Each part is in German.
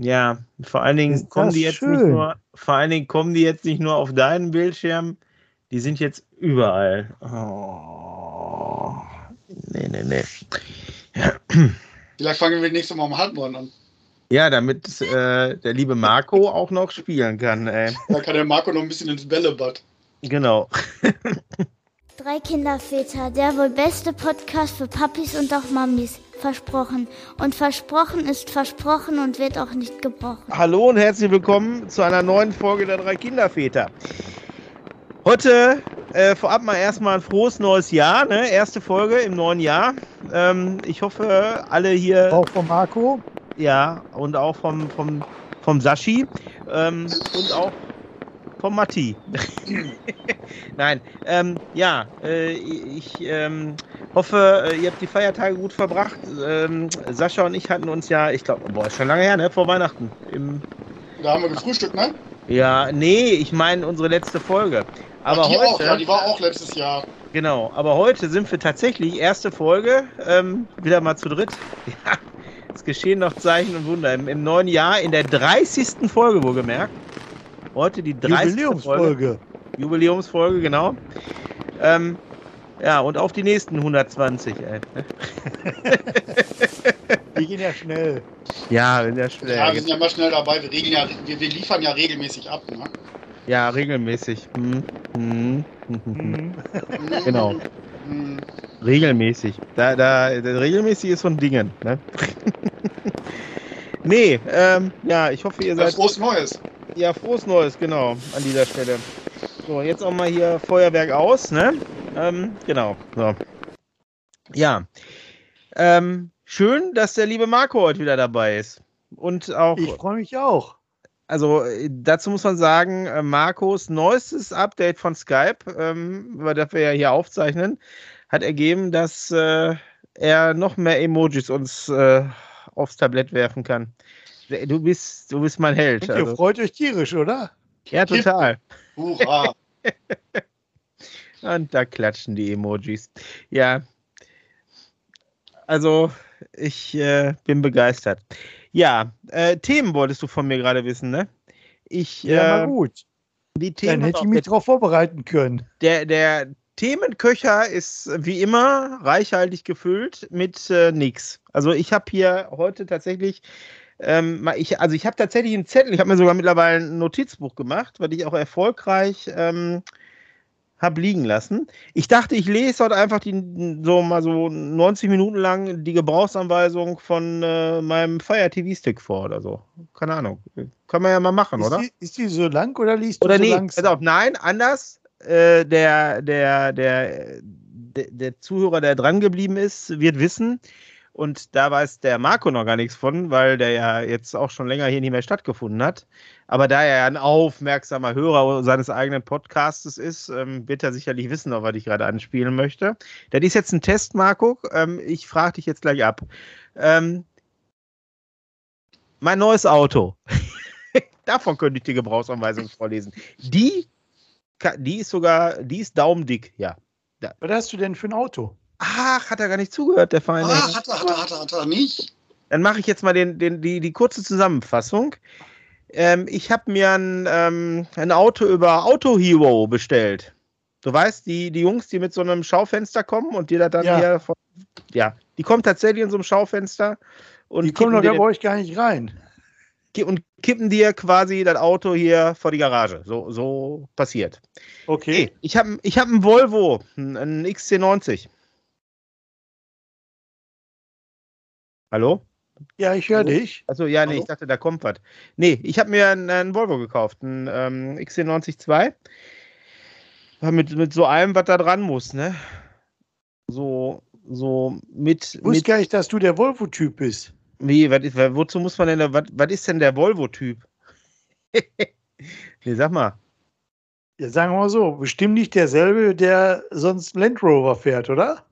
Ja, vor allen Dingen Ist kommen die jetzt schön. nicht nur, vor allen Dingen kommen die jetzt nicht nur auf deinen Bildschirm, die sind jetzt überall. Oh. Nee, nee, nee. Vielleicht fangen wir nächstes Mal um halb neun an. Ja, damit äh, der liebe Marco auch noch spielen kann, ey. Da kann der Marco noch ein bisschen ins Bällebad. Genau. Drei Kinderväter, der wohl beste Podcast für Papis und auch Mamis. Versprochen. Und versprochen ist versprochen und wird auch nicht gebrochen. Hallo und herzlich willkommen zu einer neuen Folge der drei Kinderväter. Heute äh, vorab mal erstmal ein frohes neues Jahr, ne? Erste Folge im neuen Jahr. Ähm, ich hoffe, alle hier, Auch von Marco. ja, und auch vom, vom, vom Sashi ähm, und auch vom Matti. Nein, ähm, ja, äh, ich ähm, hoffe, äh, ihr habt die Feiertage gut verbracht. Ähm, Sascha und ich hatten uns ja, ich glaube, boah, ist schon lange her, ne? Vor Weihnachten. Im, Da haben wir gefrühstückt, ne? ja, nee, ich meine unsere letzte Folge. Aber Ach, die heute, auch, ja, die war auch letztes Jahr. genau, aber heute sind wir tatsächlich, erste Folge, ähm, wieder mal zu dritt. Ja, es geschehen noch Zeichen und Wunder. Im, Im neuen Jahr, in der 30. Folge wohlgemerkt. Heute die 30. Folge. Jubiläumsfolge. Jubiläumsfolge, genau. Ähm, ja, und auf die nächsten 120, ey. Die gehen ja schnell. Ja, in der Stelle. Ja, wir sind ja mal schnell dabei. Wir, regeln ja, wir, wir liefern ja regelmäßig ab. Ne? Ja, regelmäßig. Hm, hm, hm, hm, hm. Mhm. Genau. Regelmäßig. Da, da, da, regelmäßig ist so ein Ding, ne? nee, ähm, ja, ich hoffe, ihr Ja, seid. frohes Neues. Ja, frohes Neues, genau, an dieser Stelle. So, jetzt auch mal hier Feuerwerk aus, ne? Ähm, genau. So. Ja. Ähm, schön, dass der liebe Marco heute wieder dabei ist. Und auch, Ich freue mich auch. also äh, dazu muss man sagen, äh, Marcos neuestes Update von Skype, ähm, über das wir ja hier aufzeichnen, hat ergeben, dass äh, er noch mehr Emojis uns äh, aufs Tablett werfen kann. Du bist, du bist mein Held. Und ihr Also, freut euch tierisch, oder? ja, total. Hurra. Und da klatschen die Emojis. Ja. Also, ich äh, bin begeistert. Ja, äh, Themen wolltest du von mir gerade wissen, ne? Ich, Ja, äh, na gut. die Dann Themen, hätte ich mich darauf vorbereiten können. der, der Themenköcher ist wie immer reichhaltig gefüllt mit äh, nix. Also ich habe hier heute tatsächlich, ähm, ich, also ich habe tatsächlich einen Zettel, ich habe mir sogar mittlerweile ein Notizbuch gemacht, weil ich auch erfolgreich ähm, habe liegen lassen. Ich dachte, ich lese heute einfach die, so mal so 90 Minuten lang die Gebrauchsanweisung von äh, meinem Fire TV Stick vor oder so. Keine Ahnung. Kann man ja mal machen, Ist oder? die, ist die so lang oder liest Oder du so nee, langsam? pass auf, nein, anders. Äh, der, der, der, der, der Zuhörer, der dran geblieben ist, wird wissen. Und da weiß der Marco noch gar nichts von, weil der ja jetzt auch schon länger hier nicht mehr stattgefunden hat. Aber da er ja ein aufmerksamer Hörer seines eigenen Podcastes ist, ähm, wird er sicherlich wissen, auf was ich gerade anspielen möchte. Das ist jetzt ein Test, Marco. Ähm, ich frage dich jetzt gleich ab. Ähm, mein neues Auto. Davon könnte ich die Gebrauchsanweisung vorlesen. Die, die ist sogar, die ist daumendick, ja. Was hast du denn für ein Auto? Ach, hat er gar nicht zugehört, der Feine. Ah, hat er, hat er, hat er, hat er nicht. Dann mache ich jetzt mal den, den, die, die kurze Zusammenfassung. Ähm, ich habe mir ein, ähm, ein Auto über Auto Hero bestellt. Du weißt, die, die Jungs, die mit so einem Schaufenster kommen und dir das dann Ja. hier. Von, ja, die kommen tatsächlich in so einem Schaufenster und Die kommen doch da bei euch gar nicht rein. und kippen dir quasi das Auto hier vor die Garage. So, so passiert. Okay. Ich habe ich hab einen Volvo, einen XC90. Hallo? Ja, ich höre dich. Achso, ja, nee, Hallo? ich dachte, da kommt was. Nee, ich habe mir einen, einen Volvo gekauft, einen ähm, XC90 2. Ja, Mit, mit so allem, was da dran muss, ne? So, so mit, Ich wusste mit gar nicht, dass du der Volvo-Typ bist. wie, was ist, wozu muss man denn, was ist denn der Volvo-Typ? nee, sag mal. Ja, sagen wir mal so, bestimmt nicht derselbe, der sonst Land Rover fährt, oder?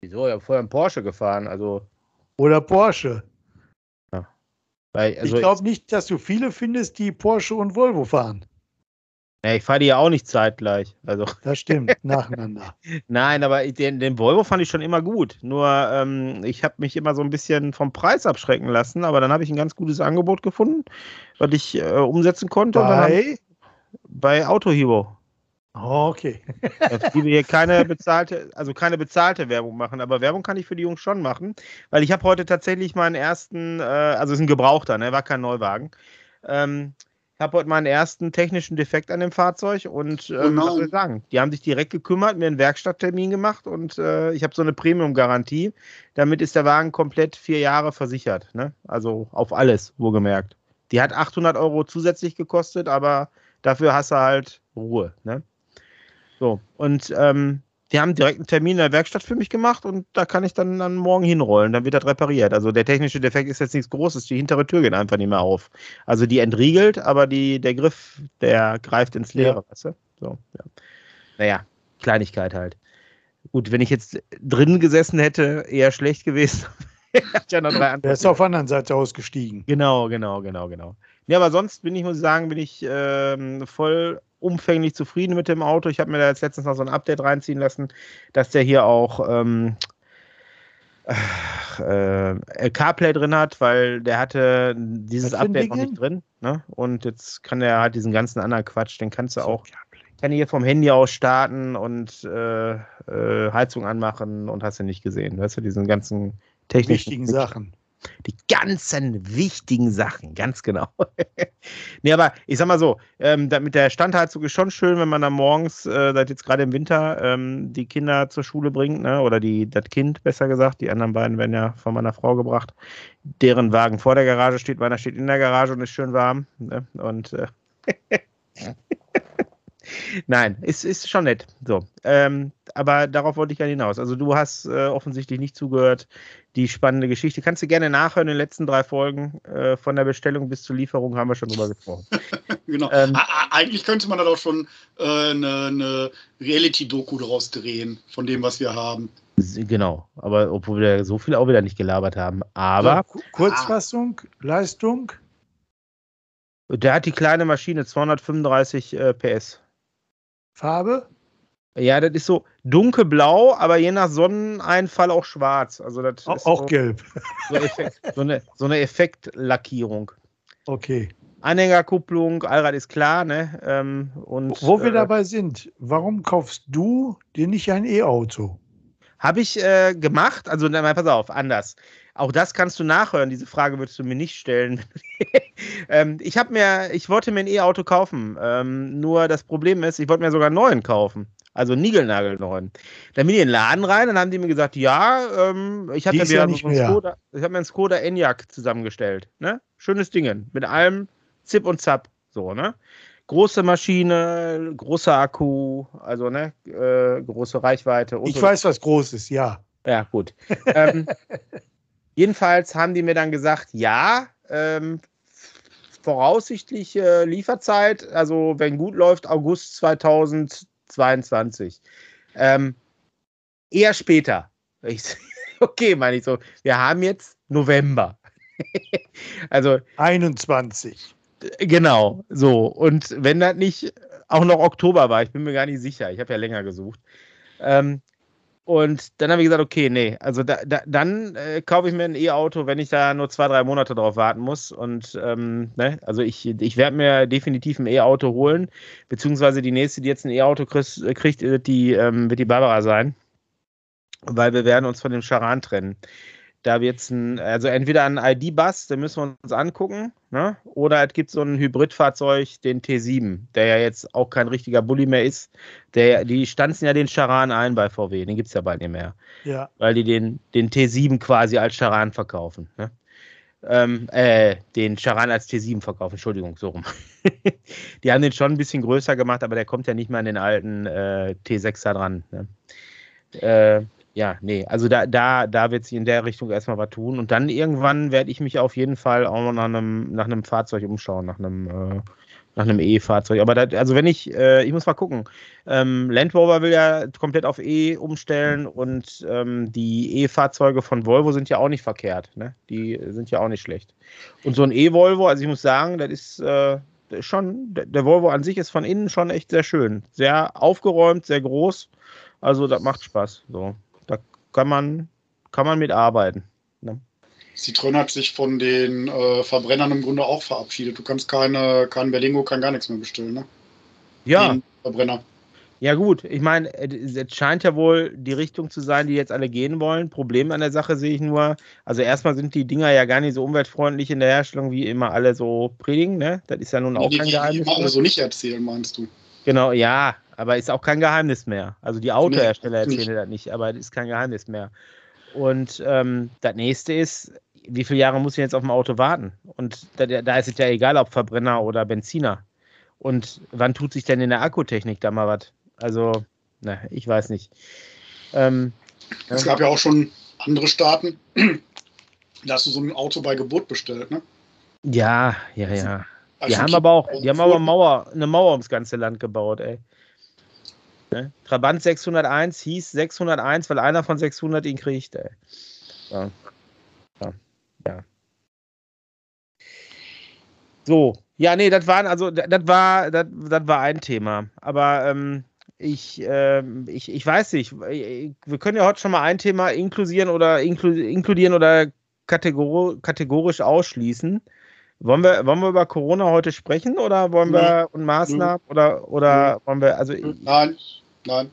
Wieso? Ich habe vorher einen Porsche gefahren, also, Oder Porsche. weil, also ich glaube nicht, dass du viele findest, die Porsche und Volvo fahren. Ja, ich fahre die ja auch nicht zeitgleich. Also. Das stimmt, nacheinander. Nein, aber den, den Volvo fand ich schon immer gut. Nur ähm, ich habe mich immer so ein bisschen vom Preis abschrecken lassen, aber dann habe ich ein ganz gutes Angebot gefunden, was ich äh, umsetzen konnte. Bei? bei Auto Hero. Oh, okay. Ich liebe hier keine bezahlte, also keine bezahlte Werbung machen, aber Werbung kann ich für die Jungs schon machen, weil ich habe heute tatsächlich meinen ersten, äh, also es ist ein Gebrauchter, ne, war kein Neuwagen. Ähm, ich habe heute meinen ersten technischen Defekt an dem Fahrzeug und Oh ähm, was soll ich sagen? Die haben sich direkt gekümmert, mir einen Werkstatttermin gemacht und äh, ich habe so eine Premium-Garantie. Damit ist der Wagen komplett vier Jahre versichert, ne? Also auf alles, wohlgemerkt. Die hat 800 Euro zusätzlich gekostet, aber dafür hast du halt Ruhe, ne? So, und ähm, die haben direkt einen Termin in der Werkstatt für mich gemacht und da kann ich dann, dann morgen hinrollen. Dann wird das repariert. Also der technische Defekt ist jetzt nichts Großes. Die hintere Tür geht einfach nicht mehr auf. Also die entriegelt, aber die, der Griff, der greift ins Leere. Ja. Weißt du? So, ja. Naja, Kleinigkeit halt. Gut, wenn ich jetzt drin gesessen hätte, eher schlecht gewesen. Ja noch drei Der ist auf der anderen Seite ausgestiegen. Genau, genau, genau, genau. Ja, aber sonst bin ich, muss ich sagen, bin ich ähm, voll umfänglich zufrieden mit dem Auto. Ich habe mir da jetzt letztens noch so ein Update reinziehen lassen, dass der hier auch ähm, äh, CarPlay drin hat, weil der hatte dieses Update noch nicht drin. Ne? Und jetzt kann der halt diesen ganzen anderen Quatsch, den kannst du auch, kann hier vom Handy aus starten und äh, äh, Heizung anmachen und hast du nicht gesehen. Weißt du, diesen ganzen technischen Wichtigen Sachen. Die ganzen wichtigen Sachen, ganz genau. nee, aber ich sag mal so, ähm, mit der Standheizung ist schon schön, wenn man dann morgens, äh, seit jetzt gerade im Winter, ähm, die Kinder zur Schule bringt, ne? oder die, das Kind besser gesagt, die anderen beiden werden ja von meiner Frau gebracht, deren Wagen vor der Garage steht, meiner steht in der Garage und ist schön warm. Ne? Und äh, Nein, ist, ist schon nett. So. Ähm, aber darauf wollte ich ja hinaus. Also du hast äh, offensichtlich nicht zugehört. Die spannende Geschichte. Kannst du gerne nachhören. In den letzten drei Folgen äh, von der Bestellung bis zur Lieferung haben wir schon drüber gesprochen. Genau. Ähm, Eigentlich könnte man da doch schon äh, eine, eine Reality-Doku draus drehen, von dem, was wir haben. Genau. Aber obwohl wir so viel auch wieder nicht gelabert haben. Aber So, Ku- Kurzfassung, Leistung. der hat die kleine Maschine 235 äh, PS. Farbe? Ja, das ist so dunkelblau, aber je nach Sonneneinfall auch schwarz. Also das Au- ist Auch gelb. so, Effekt, so, eine, so eine Effektlackierung. Okay. Anhängerkupplung, Allrad ist klar, ne? Ähm, und, Wo wir äh, dabei sind, warum kaufst du dir nicht ein E-Auto? Habe ich äh, gemacht, also na, mal, pass auf, anders. Auch das kannst du nachhören, diese Frage würdest du mir nicht stellen. ähm, ich habe mir, ich wollte mir ein E-Auto kaufen. Ähm, nur das Problem ist, ich wollte mir sogar einen neuen kaufen. Also einen Niegelnagelneuen. Dann bin ich in den Laden rein, dann haben die mir gesagt, ja, ähm, ich habe mir ist so. Skoda, ich habe mir einen Skoda Enyaq zusammengestellt. Ne? Schönes Ding. Mit allem Zip und Zap. So, ne? Große Maschine, großer Akku, also ne, äh, große Reichweite. Ich so- weiß was Großes, ja. ja, gut. ähm, jedenfalls haben die mir dann gesagt, ja, ähm, voraussichtliche Lieferzeit, also wenn gut läuft, August 2022. Ähm, eher später. Ich, okay, meine ich so. Wir haben jetzt November. also 21. Genau, so. Und wenn das nicht auch noch Oktober war, ich bin mir gar nicht sicher, ich habe ja länger gesucht. Ähm, und dann habe ich gesagt, okay, nee, also da, da, dann äh, kaufe ich mir ein E-Auto, wenn ich da nur zwei, drei Monate drauf warten muss. Und ähm, ne, also ich, ich werde mir definitiv ein E-Auto holen, beziehungsweise die nächste, die jetzt ein E-Auto kriegt, kriegt wird, die, ähm, wird die Barbara sein. Weil wir werden uns von dem Charan trennen. Da wird es ein, also entweder ein ID-Bus, den müssen wir uns angucken, ne? oder es gibt so ein Hybridfahrzeug, den T7, der ja jetzt auch kein richtiger Bulli mehr ist. Der, die stanzen ja den Charan ein bei VW, den gibt es ja bald nicht mehr, Ja. weil die den, den T7 quasi als Charan verkaufen. Ne? Ähm, äh, den Charan als T7 verkaufen, Entschuldigung, so rum. die haben den schon ein bisschen größer gemacht, aber der kommt ja nicht mehr an den alten äh, T6er dran. Ne? Äh, ja, nee, also da, da, da wird sich in der Richtung erstmal was tun. Und dann irgendwann werde ich mich auf jeden Fall auch nach einem, nach einem Fahrzeug umschauen, nach einem, äh, nach einem E-Fahrzeug. Aber da, also wenn ich, äh, ich muss mal gucken. Ähm, Land Rover will ja komplett auf E umstellen und ähm, die E-Fahrzeuge von Volvo sind ja auch nicht verkehrt. Ne? Die sind ja auch nicht schlecht. Und so ein E-Volvo, also ich muss sagen, das ist, äh, schon, der Volvo an sich ist von innen schon echt sehr schön. Sehr aufgeräumt, sehr groß. Also das macht Spaß. So, kann man, kann man mitarbeiten. Ne? Citroën hat sich von den äh, Verbrennern im Grunde auch verabschiedet. Du kannst keine, kein Berlingo, kein gar nichts mehr bestellen, ne? Ja. Den Verbrenner. Ja, gut, ich meine, es scheint ja wohl die Richtung zu sein, die jetzt alle gehen wollen. Problem an der Sache sehe ich nur, also erstmal sind die Dinger ja gar nicht so umweltfreundlich in der Herstellung, wie immer alle so predigen, ne? Das ist ja nun auch die, kein die, Geheimnis. Die alle so nicht erzählen, meinst du? Genau, ja, aber ist auch kein Geheimnis mehr. Also die Autohersteller Nee, erzählen das nicht, aber ist kein Geheimnis mehr. Und ähm, das nächste ist, wie viele Jahre muss ich jetzt auf dem Auto warten? Und da, da ist es ja egal, ob Verbrenner oder Benziner. Und wann tut sich denn in der Akkutechnik da mal was? Also, na, ich weiß nicht. Ähm, Es gab ja auch schon andere Staaten, da hast du so ein Auto bei Geburt bestellt, ne? ja, ja, ja. Die Also haben aber auch, die haben aber. Mauer, eine Mauer ums ganze Land gebaut, ey. Ne? Trabant 601 hieß 601, weil einer von 600 ihn kriegt, ey. Ja. Ja. ja. So, ja, nee, das waren, also, das war, das, das war ein Thema. Aber ähm, ich, ähm, ich, ich weiß nicht, wir können ja heute schon mal ein Thema inklusieren oder inklu inkludieren oder kategor kategorisch ausschließen. Wollen wir, wollen wir über Corona heute sprechen oder wollen wir und Maßnahmen oder oder wollen wir, also Nein, nein.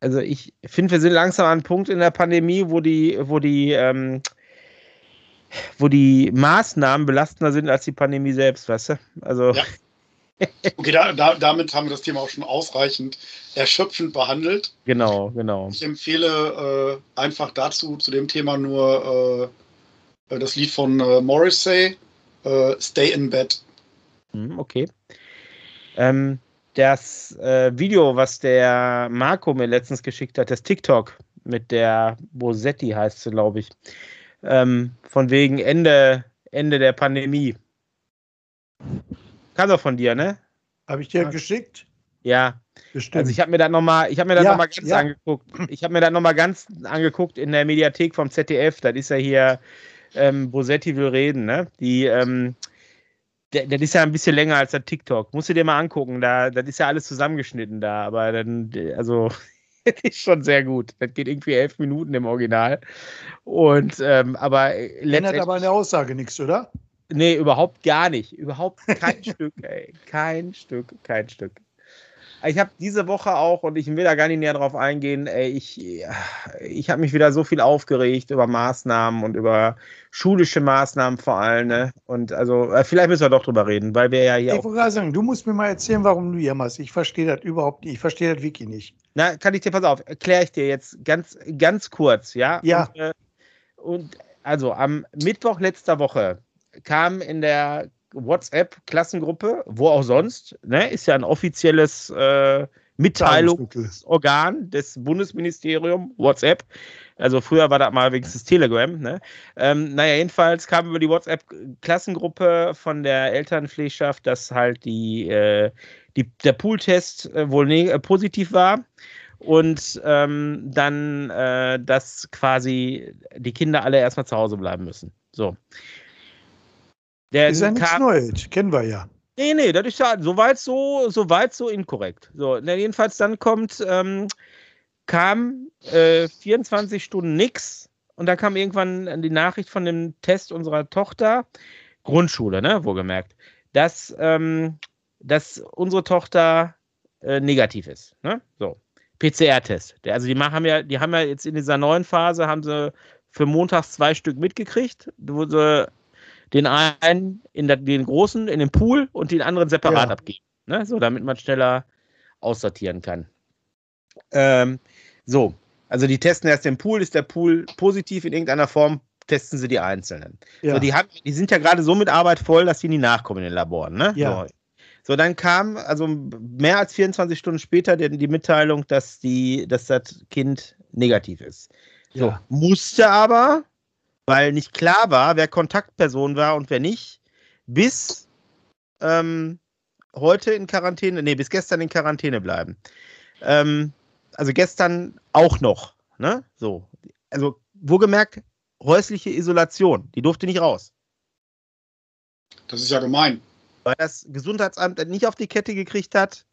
also ich finde, wir sind langsam an einem Punkt in der Pandemie, wo die, wo die, ähm, wo die Maßnahmen belastender sind als die Pandemie selbst, weißt du? Also Ja. Okay, da, da, damit haben wir das Thema auch schon ausreichend erschöpfend behandelt. genau, genau. Ich empfehle äh, einfach dazu, zu dem Thema nur äh, das Lied von äh, Morrissey, äh, Stay in Bed. Hm, okay. Ähm, das äh, Video, was der Marco mir letztens geschickt hat, das TikTok mit der Bosetti heißt sie, glaube ich. Ähm, von wegen Ende, Ende der Pandemie. Kam doch von dir, ne? Habe ich dir Ja. geschickt? Ja. Bestimmt. Also ich habe mir das nochmal, ich habe mir das Ja, noch mal ganz ja. angeguckt. Ich habe mir das nochmal ganz angeguckt in der Mediathek vom ZDF. Das ist ja hier, ähm, Bosetti will reden, ne? Die, ähm, der, das ist ja ein bisschen länger als der TikTok. Musst du dir mal angucken. Da, das ist ja alles zusammengeschnitten da, aber dann, also, das ist schon sehr gut. Das geht irgendwie elf Minuten im Original. Und, ähm, aber Ändert aber an der Aussage nichts, oder? Nee, überhaupt gar nicht. Überhaupt kein Stück, ey. Kein Stück, kein Stück. Ich habe diese Woche auch, und ich will da gar nicht näher drauf eingehen, ey, ich, ich habe mich wieder so viel aufgeregt über Maßnahmen und über schulische Maßnahmen vor allem. Ne? Und also, äh, vielleicht müssen wir doch drüber reden, weil wir ja hier Ich wollte gerade sagen, du musst mir mal erzählen, warum du jammerst. Ich verstehe das überhaupt nicht. Ich verstehe das wirklich nicht. Na, kann ich dir, pass auf, erkläre ich dir jetzt ganz, ganz kurz, ja? Ja. Und, äh, und also am Mittwoch letzter Woche kam in der WhatsApp-Klassengruppe, wo auch sonst, ne, ist ja ein offizielles äh, Mitteilungsorgan des Bundesministeriums, WhatsApp. Also früher war das mal wenigstens Telegram. Ne? Ähm, naja, jedenfalls kam über die WhatsApp-Klassengruppe von der Elternpflegschaft, dass halt die, äh, die, der Pooltest äh, wohl ne äh, positiv war und ähm, dann, äh, dass quasi die Kinder alle erstmal zu Hause bleiben müssen. So. Der Ist ja nichts Neues. Kennen wir ja. Nee, nee, das ist ja soweit so, soweit so inkorrekt. So, na, jedenfalls dann kommt, ähm, kam äh, 24 Stunden nix und da kam irgendwann die Nachricht von dem Test unserer Tochter, Grundschule, ne, wohlgemerkt, dass, ähm, dass unsere Tochter äh, negativ ist. Ne? So. PCR-Test. Also die haben ja, die haben ja jetzt in dieser neuen Phase, haben sie für montags zwei Stück mitgekriegt, wo sie den einen in der, den großen in den Pool und den anderen separat Ja. abgeben. Ne? So, damit man schneller aussortieren kann. Ähm, so, also die testen erst den Pool, ist der Pool positiv in irgendeiner Form, testen sie die Einzelnen. Ja. So, die, haben, die sind ja gerade so mit Arbeit voll, dass die nie nachkommen in den Laboren. Ne? Ja. So. so, dann kam also mehr als 24 Stunden später die, die Mitteilung, dass, die, dass das Kind negativ ist. So, Ja. musste aber, weil nicht klar war, wer Kontaktperson war und wer nicht, bis ähm, heute in Quarantäne, nee, bis gestern in Quarantäne bleiben. Ähm, also gestern auch noch, ne? So. Also, wohlgemerkt, häusliche Isolation, die durfte nicht raus. Das ist ja gemein. weil das Gesundheitsamt nicht auf die Kette gekriegt hat,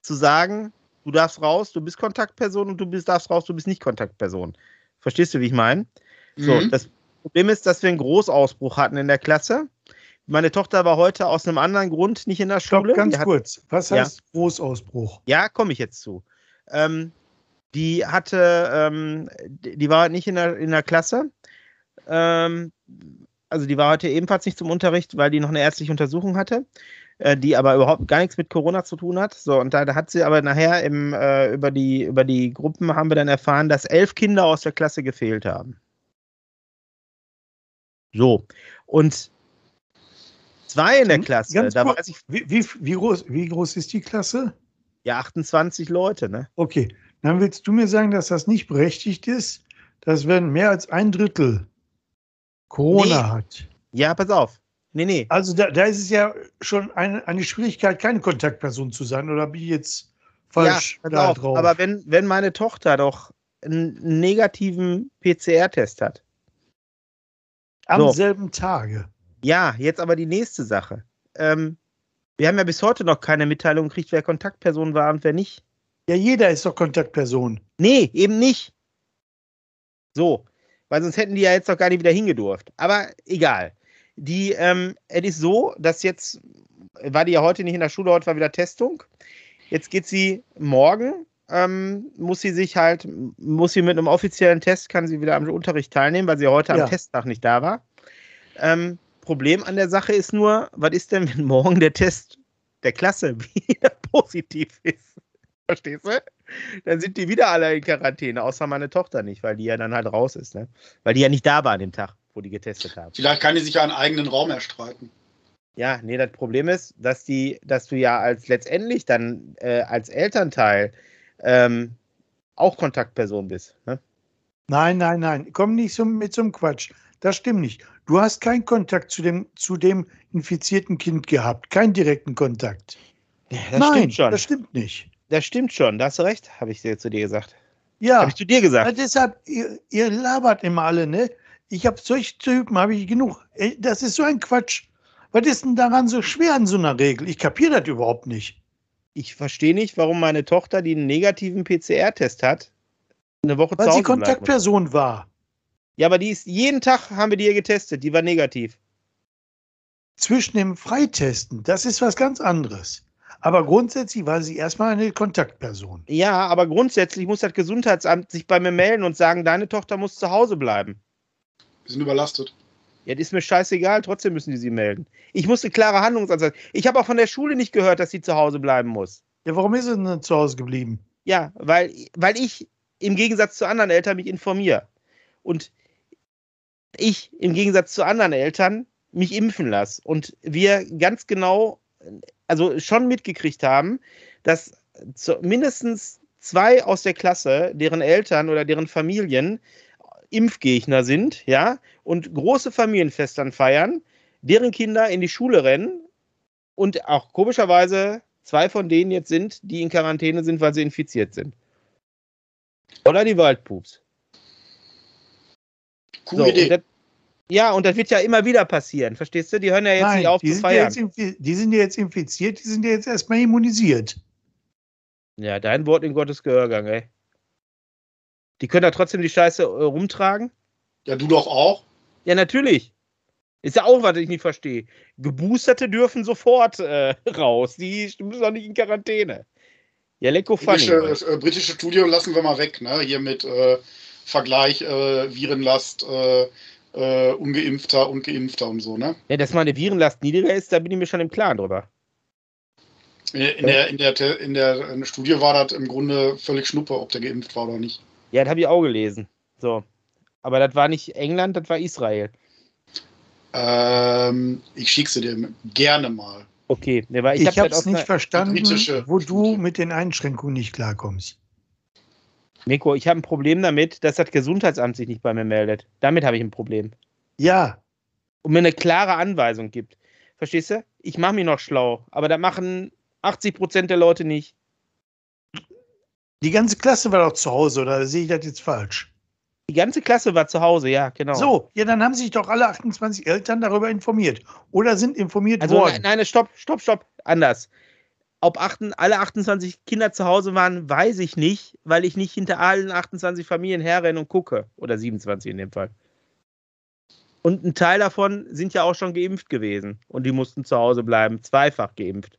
zu sagen, du darfst raus, du bist Kontaktperson und du bist, darfst raus, du bist nicht Kontaktperson. Verstehst du, wie ich meine? So, Mhm. das Problem ist, dass wir einen Großausbruch hatten in der Klasse. Meine Tochter war heute aus einem anderen Grund nicht in der Stopp, Schule. ganz Die hat, kurz. Was Ja. heißt Großausbruch? ja, komme ich jetzt zu. Ähm, die hatte, ähm, die die war nicht in der, in der Klasse. Ähm, also die war heute ebenfalls nicht zum Unterricht, weil die noch eine ärztliche Untersuchung hatte, äh, die aber überhaupt gar nichts mit Corona zu tun hat. So, und da, da hat sie aber nachher im, äh, über, die, über die Gruppen haben wir dann erfahren, dass elf Kinder aus der Klasse gefehlt haben. So. Und zwei in der Hm, Klasse, ganz da kurz. weiß ich, Wie, wie, wie, groß, wie groß ist die Klasse? ja, 28 Leute, ne? Okay, dann willst du mir sagen, dass das nicht berechtigt ist, dass wenn mehr als ein Drittel Corona Nee. hat. Ja, pass auf. Nee, nee. Also da, da ist es ja schon eine, eine Schwierigkeit, keine Kontaktperson zu sein. Oder bin ich jetzt falsch ja, auf. drauf? Aber wenn, wenn meine Tochter doch einen negativen PCR-Test hat, Am so. selben Tage. ja, jetzt aber die nächste Sache. Ähm, wir haben ja bis heute noch keine Mitteilung gekriegt, wer Kontaktperson war und wer nicht. Ja, jeder ist doch Kontaktperson. Nee, eben nicht. So, weil sonst hätten die ja jetzt doch gar nicht wieder hingedurft. Aber egal. Die, ähm, es ist so, dass jetzt, war die ja heute nicht in der Schule, heute war wieder Testung. Jetzt geht sie morgen, ähm, muss sie sich halt, muss sie mit einem offiziellen Test, kann sie wieder am Unterricht teilnehmen, weil sie heute Ja. am Testtag nicht da war. Ähm, Problem an der Sache ist nur, was ist denn, wenn morgen der Test der Klasse wieder positiv ist? Verstehst du? Dann sind die wieder alle in Quarantäne, außer meine Tochter nicht, weil die ja dann halt raus ist, ne? Weil die ja nicht da war an dem Tag, wo die getestet haben. Vielleicht kann die sich ja einen eigenen Raum erstreiten. Ja, nee, das Problem ist, dass die, dass du ja als letztendlich dann äh, als Elternteil ähm, auch Kontaktperson bist. Ne? Nein, nein, nein. Komm nicht so, mit so einem Quatsch. Das stimmt nicht. Du hast keinen Kontakt zu dem, zu dem infizierten Kind gehabt. Keinen direkten Kontakt. Ja, das nein, stimmt schon. das stimmt nicht. Das stimmt schon. Da hast du recht, habe ich dir zu dir gesagt. Ja, Habe ich zu dir gesagt. Ja, deshalb, ihr, ihr labert immer alle, ne? Ich habe solche Typen, habe ich genug. Ey, Das ist so ein Quatsch. Was ist denn daran so schwer an so einer Regel? Ich kapiere das überhaupt nicht. Ich verstehe nicht, warum meine Tochter, die einen negativen PCR-Test hat, eine Woche Weil zu sie Hause muss. Kontaktperson war. Ja, aber die ist jeden Tag haben wir die hier getestet. Die war negativ. Zwischen dem Freitesten, das ist was ganz anderes. Aber grundsätzlich war sie erstmal eine Kontaktperson. Ja, aber grundsätzlich muss das Gesundheitsamt sich bei mir melden und sagen, deine Tochter muss zu Hause bleiben. Wir sind überlastet. Ja, das ist mir scheißegal, trotzdem müssen die sie melden. Ich muss eine klare Handlungsansatz. Ich habe auch von der Schule nicht gehört, dass sie zu Hause bleiben muss. Ja, warum ist sie denn zu Hause geblieben? Ja, weil, weil ich im Gegensatz zu anderen Eltern mich informiere. Und ich im Gegensatz zu anderen Eltern mich impfen lasse. Und wir ganz genau, also schon mitgekriegt haben, dass mindestens zwei aus der Klasse, deren Eltern oder deren Familien Impfgegner sind, ja, und große Familienfestern feiern, deren Kinder in die Schule rennen und auch komischerweise zwei von denen jetzt sind, die in Quarantäne sind, weil sie infiziert sind. Oder die Waldpups. Coole So, Idee. und das, ja, und das wird ja immer wieder passieren, verstehst du? Die hören ja jetzt Nein, nicht auf die zu sind, ja feiern. jetzt infi- die sind ja jetzt infiziert, die sind ja jetzt erstmal immunisiert. Ja, dein Wort in Gottes Gehörgang, ey. Die können da trotzdem die Scheiße äh, rumtragen? Ja, du doch auch. Ja, natürlich. Ist ja auch, was ich nicht verstehe. Geboosterte dürfen sofort äh, raus. Die müssen doch nicht in Quarantäne. Ja, lecko. Britische, äh, britische Studie lassen wir mal weg, ne? Hier mit äh, Vergleich äh, Virenlast, äh, äh, ungeimpfter und geimpfter und so, ne? Ja, dass meine Virenlast niedriger ist, da bin ich mir schon im Klaren drüber. In, in, der, in der in der Studie war das im Grunde völlig Schnuppe, ob der geimpft war oder nicht. Ja, das habe ich auch gelesen. So. Aber das war nicht England, das war Israel. Ähm, ich schicke sie dir gerne mal. Okay, ne, weil ich, Ich, hab habe das es nicht verstanden, wo du mit den Einschränkungen nicht klarkommst. Nico, ich habe ein Problem damit, dass das Gesundheitsamt sich nicht bei mir meldet. Damit habe ich ein Problem. Ja, Und mir eine klare Anweisung gibt. Verstehst du? Ich mache mich noch schlau, aber da machen 80% der Leute nicht. Die ganze Klasse war doch zu Hause, oder sehe ich das jetzt falsch? Die ganze Klasse war zu Hause, ja, genau. So, ja, dann haben sich doch alle 28 Eltern darüber informiert. Oder sind informiert also, worden. Nein, nein, stopp, stopp, stopp. Anders. Ob achten, alle 28 Kinder zu Hause waren, weiß ich nicht, weil ich nicht hinter allen 28 Familien herrenne und gucke. Oder 27 in dem Fall. Und ein Teil davon sind ja auch schon geimpft gewesen. Und die mussten zu Hause bleiben. Zweifach geimpft.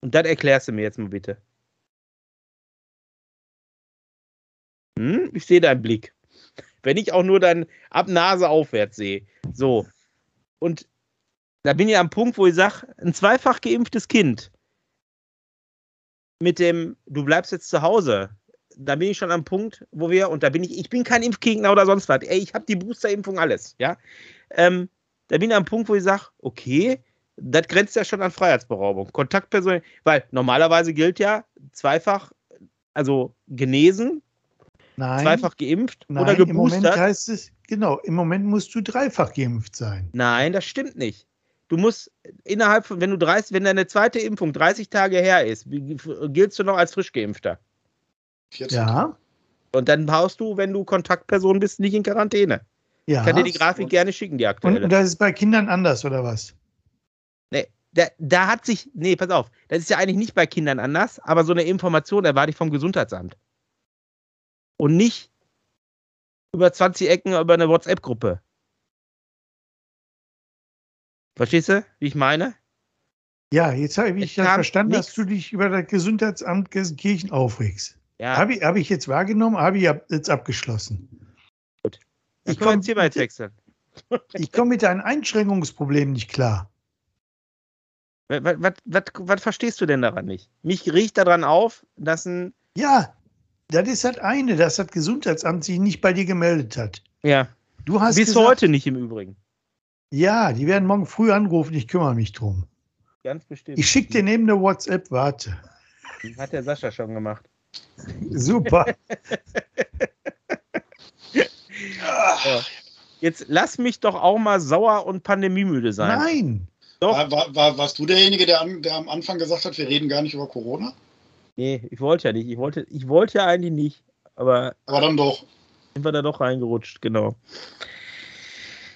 Und das erklärst du mir jetzt mal bitte. Hm? Ich sehe deinen Blick. Wenn ich auch nur dein ab Nase aufwärts sehe. So. Und da bin ich am Punkt, wo ich sage, ein zweifach geimpftes Kind mit dem, du bleibst jetzt zu Hause, da bin ich schon am Punkt, wo wir, und da bin ich, ich bin kein Impfgegner oder sonst was, ey, ich habe die Boosterimpfung, alles, ja. Ähm, da bin ich am Punkt, wo ich sage, okay, das grenzt ja schon an Freiheitsberaubung. Kontaktperson, weil normalerweise gilt ja zweifach, also genesen, Nein, zweifach geimpft nein, oder im Moment geboostert. heißt es, genau, im Moment musst du dreifach geimpft sein. Nein, das stimmt nicht. Du musst innerhalb von, wenn du 30, wenn deine zweite Impfung 30 Tage her ist, giltst du noch als frisch geimpfter. 14. Ja, Und dann haust du, wenn du Kontaktperson bist, nicht in Quarantäne. ja. Ich kann dir die Grafik gerne schicken, die aktuelle. und das ist bei Kindern anders, oder was? Nee, da, da hat sich, nee, pass auf, das ist ja eigentlich nicht bei Kindern anders, aber so eine Information erwarte ich vom Gesundheitsamt. Und nicht über 20 Ecken über eine WhatsApp-Gruppe. Verstehst du, wie ich meine? Ja, jetzt habe ich kam verstanden, nix. dass du dich über das Gesundheitsamt Gelsenkirchen aufregst. Ja, Habe ich, hab ich jetzt wahrgenommen, habe ich jetzt abgeschlossen. Gut. Ich ich komme komme jetzt hier mal jetzt wechseln. ich komm mit deinem Einschränkungsproblem nicht klar. Was, was, was, was verstehst du denn daran nicht? Mich riecht daran auf, dass ein, Ja, das ist das eine, dass das Gesundheitsamt sich nicht bei dir gemeldet hat. ja, Du hast bis gesagt, heute nicht im Übrigen. Ja, die werden morgen früh anrufen, ich kümmere mich drum. Ganz bestimmt. Ich schicke dir neben der WhatsApp, warte. Hat der Sascha schon gemacht. Super. Ja. Jetzt lass mich doch auch mal sauer und pandemiemüde sein. Nein. Doch. War, war, war, warst du derjenige, der, an, der am Anfang gesagt hat, wir reden gar nicht über Corona? Nee, ich wollte ja nicht. Ich wollte, ich wollte ja eigentlich nicht. Aber Aber dann doch. sind wir da doch reingerutscht, genau.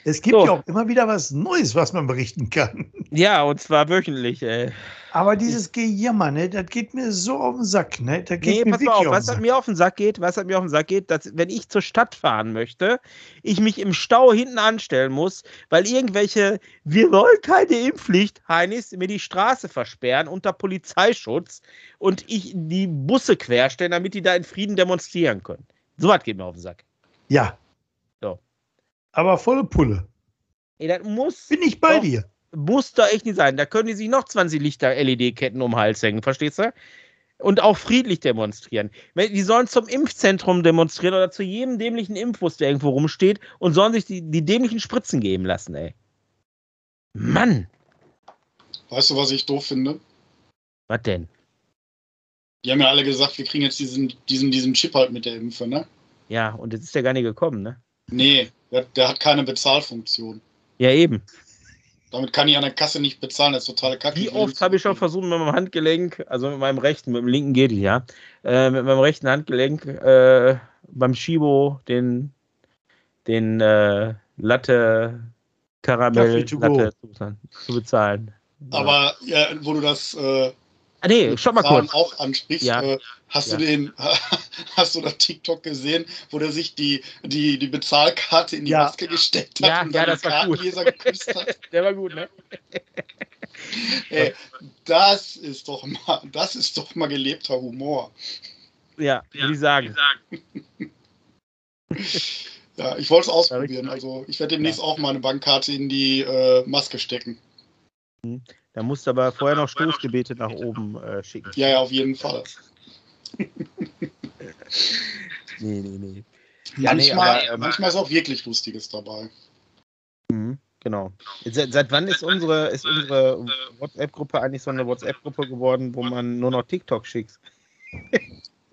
Es gibt So. ja auch immer wieder was Neues, was man berichten kann. Ja, und zwar wöchentlich, ey. Aber dieses Gejammer, ne, das geht mir so auf den Sack, ne? Das geht Nee, pass mal auf, was hat mir auf den Sack geht, was hat mir auf den Sack geht, dass wenn ich zur Stadt fahren möchte, ich mich im Stau hinten anstellen muss, weil irgendwelche, wir wollen keine Impfpflicht, Heinis, mir die Straße versperren unter Polizeischutz und ich die Busse querstellen, damit die da in Frieden demonstrieren können. So was geht mir auf den Sack. Ja. Aber volle Pulle. Ey, das muss, Bin ich bei Doch. dir. muss da echt nicht sein. Da können die sich noch 20 Lichter-LED-Ketten um den Hals hängen, verstehst du? Und auch friedlich demonstrieren. Wenn- Die sollen zum Impfzentrum demonstrieren oder zu jedem dämlichen Impfbus, der irgendwo rumsteht, und sollen sich die, die dämlichen Spritzen geben lassen, ey. Mann, Weißt du, was ich doof finde? was denn? Die haben ja alle gesagt, wir kriegen jetzt diesen, diesen, diesen Chip halt mit der Impfe, ne? Ja, und jetzt ist der gar nicht gekommen, ne? Nee, der, der hat keine Bezahlfunktion. Ja, eben. Damit kann ich an der Kasse nicht bezahlen, das ist totale Kacke. Wie oft habe ich schon versucht, mit meinem Handgelenk, also mit meinem rechten, mit dem linken geht es ja, äh, mit meinem rechten Handgelenk äh, beim Schibo den, den äh, Latte Karamell. Latte zu bezahlen. Zu bezahlen. Aber ja, wo du das äh, ah, nee, stopp mal kurz. auch ansprichst, Ja. äh, hast Ja. du den, hast du das TikTok gesehen, wo der sich die, die, die Bezahlkarte in die Ja. Maske gesteckt hat Ja, und ja, dann das war gut. Geküsst hat? Der war gut, ne? Ey, das ist doch mal, das ist doch mal gelebter Humor. Ja, würde ich sagen. Ja, ich wollte es ausprobieren. Also ich werde demnächst auch meine Bankkarte in die äh, Maske stecken. Da musst du aber vorher noch Stoßgebete nach oben äh, schicken. Ja, ja, auf jeden Fall. Nee, nee, nee. Ja, nee, manchmal, aber, ähm, manchmal ist auch wirklich Lustiges dabei. Mhm, Genau. Seit, seit wann ist unsere, ist unsere WhatsApp-Gruppe eigentlich so eine WhatsApp-Gruppe geworden, wo man nur noch TikTok schickt?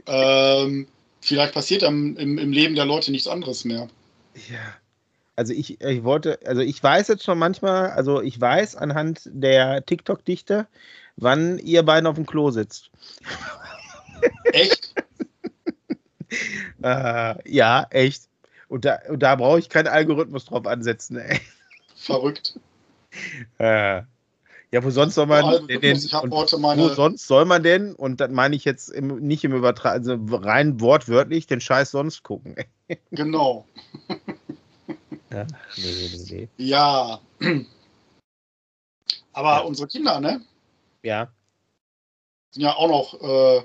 Ähm, vielleicht passiert am, im, im Leben der Leute nichts anderes mehr. Ja. Also ich, ich wollte, also ich weiß jetzt schon manchmal, also ich weiß anhand der TikTok-Dichte, wann ihr beiden auf dem Klo sitzt. Echt? Äh, ja, echt. Und da, und da brauche ich keinen Algorithmus drauf ansetzen. Ey. Verrückt. Äh, ja, wo sonst soll man und heute wo sonst soll man denn, und das meine ich jetzt im, nicht im Übertrag, also rein wortwörtlich, den Scheiß sonst gucken. ey. genau. Ja, nee, nee, nee. Ja. Aber Ja. unsere Kinder, ne, Ja, sind ja auch noch äh,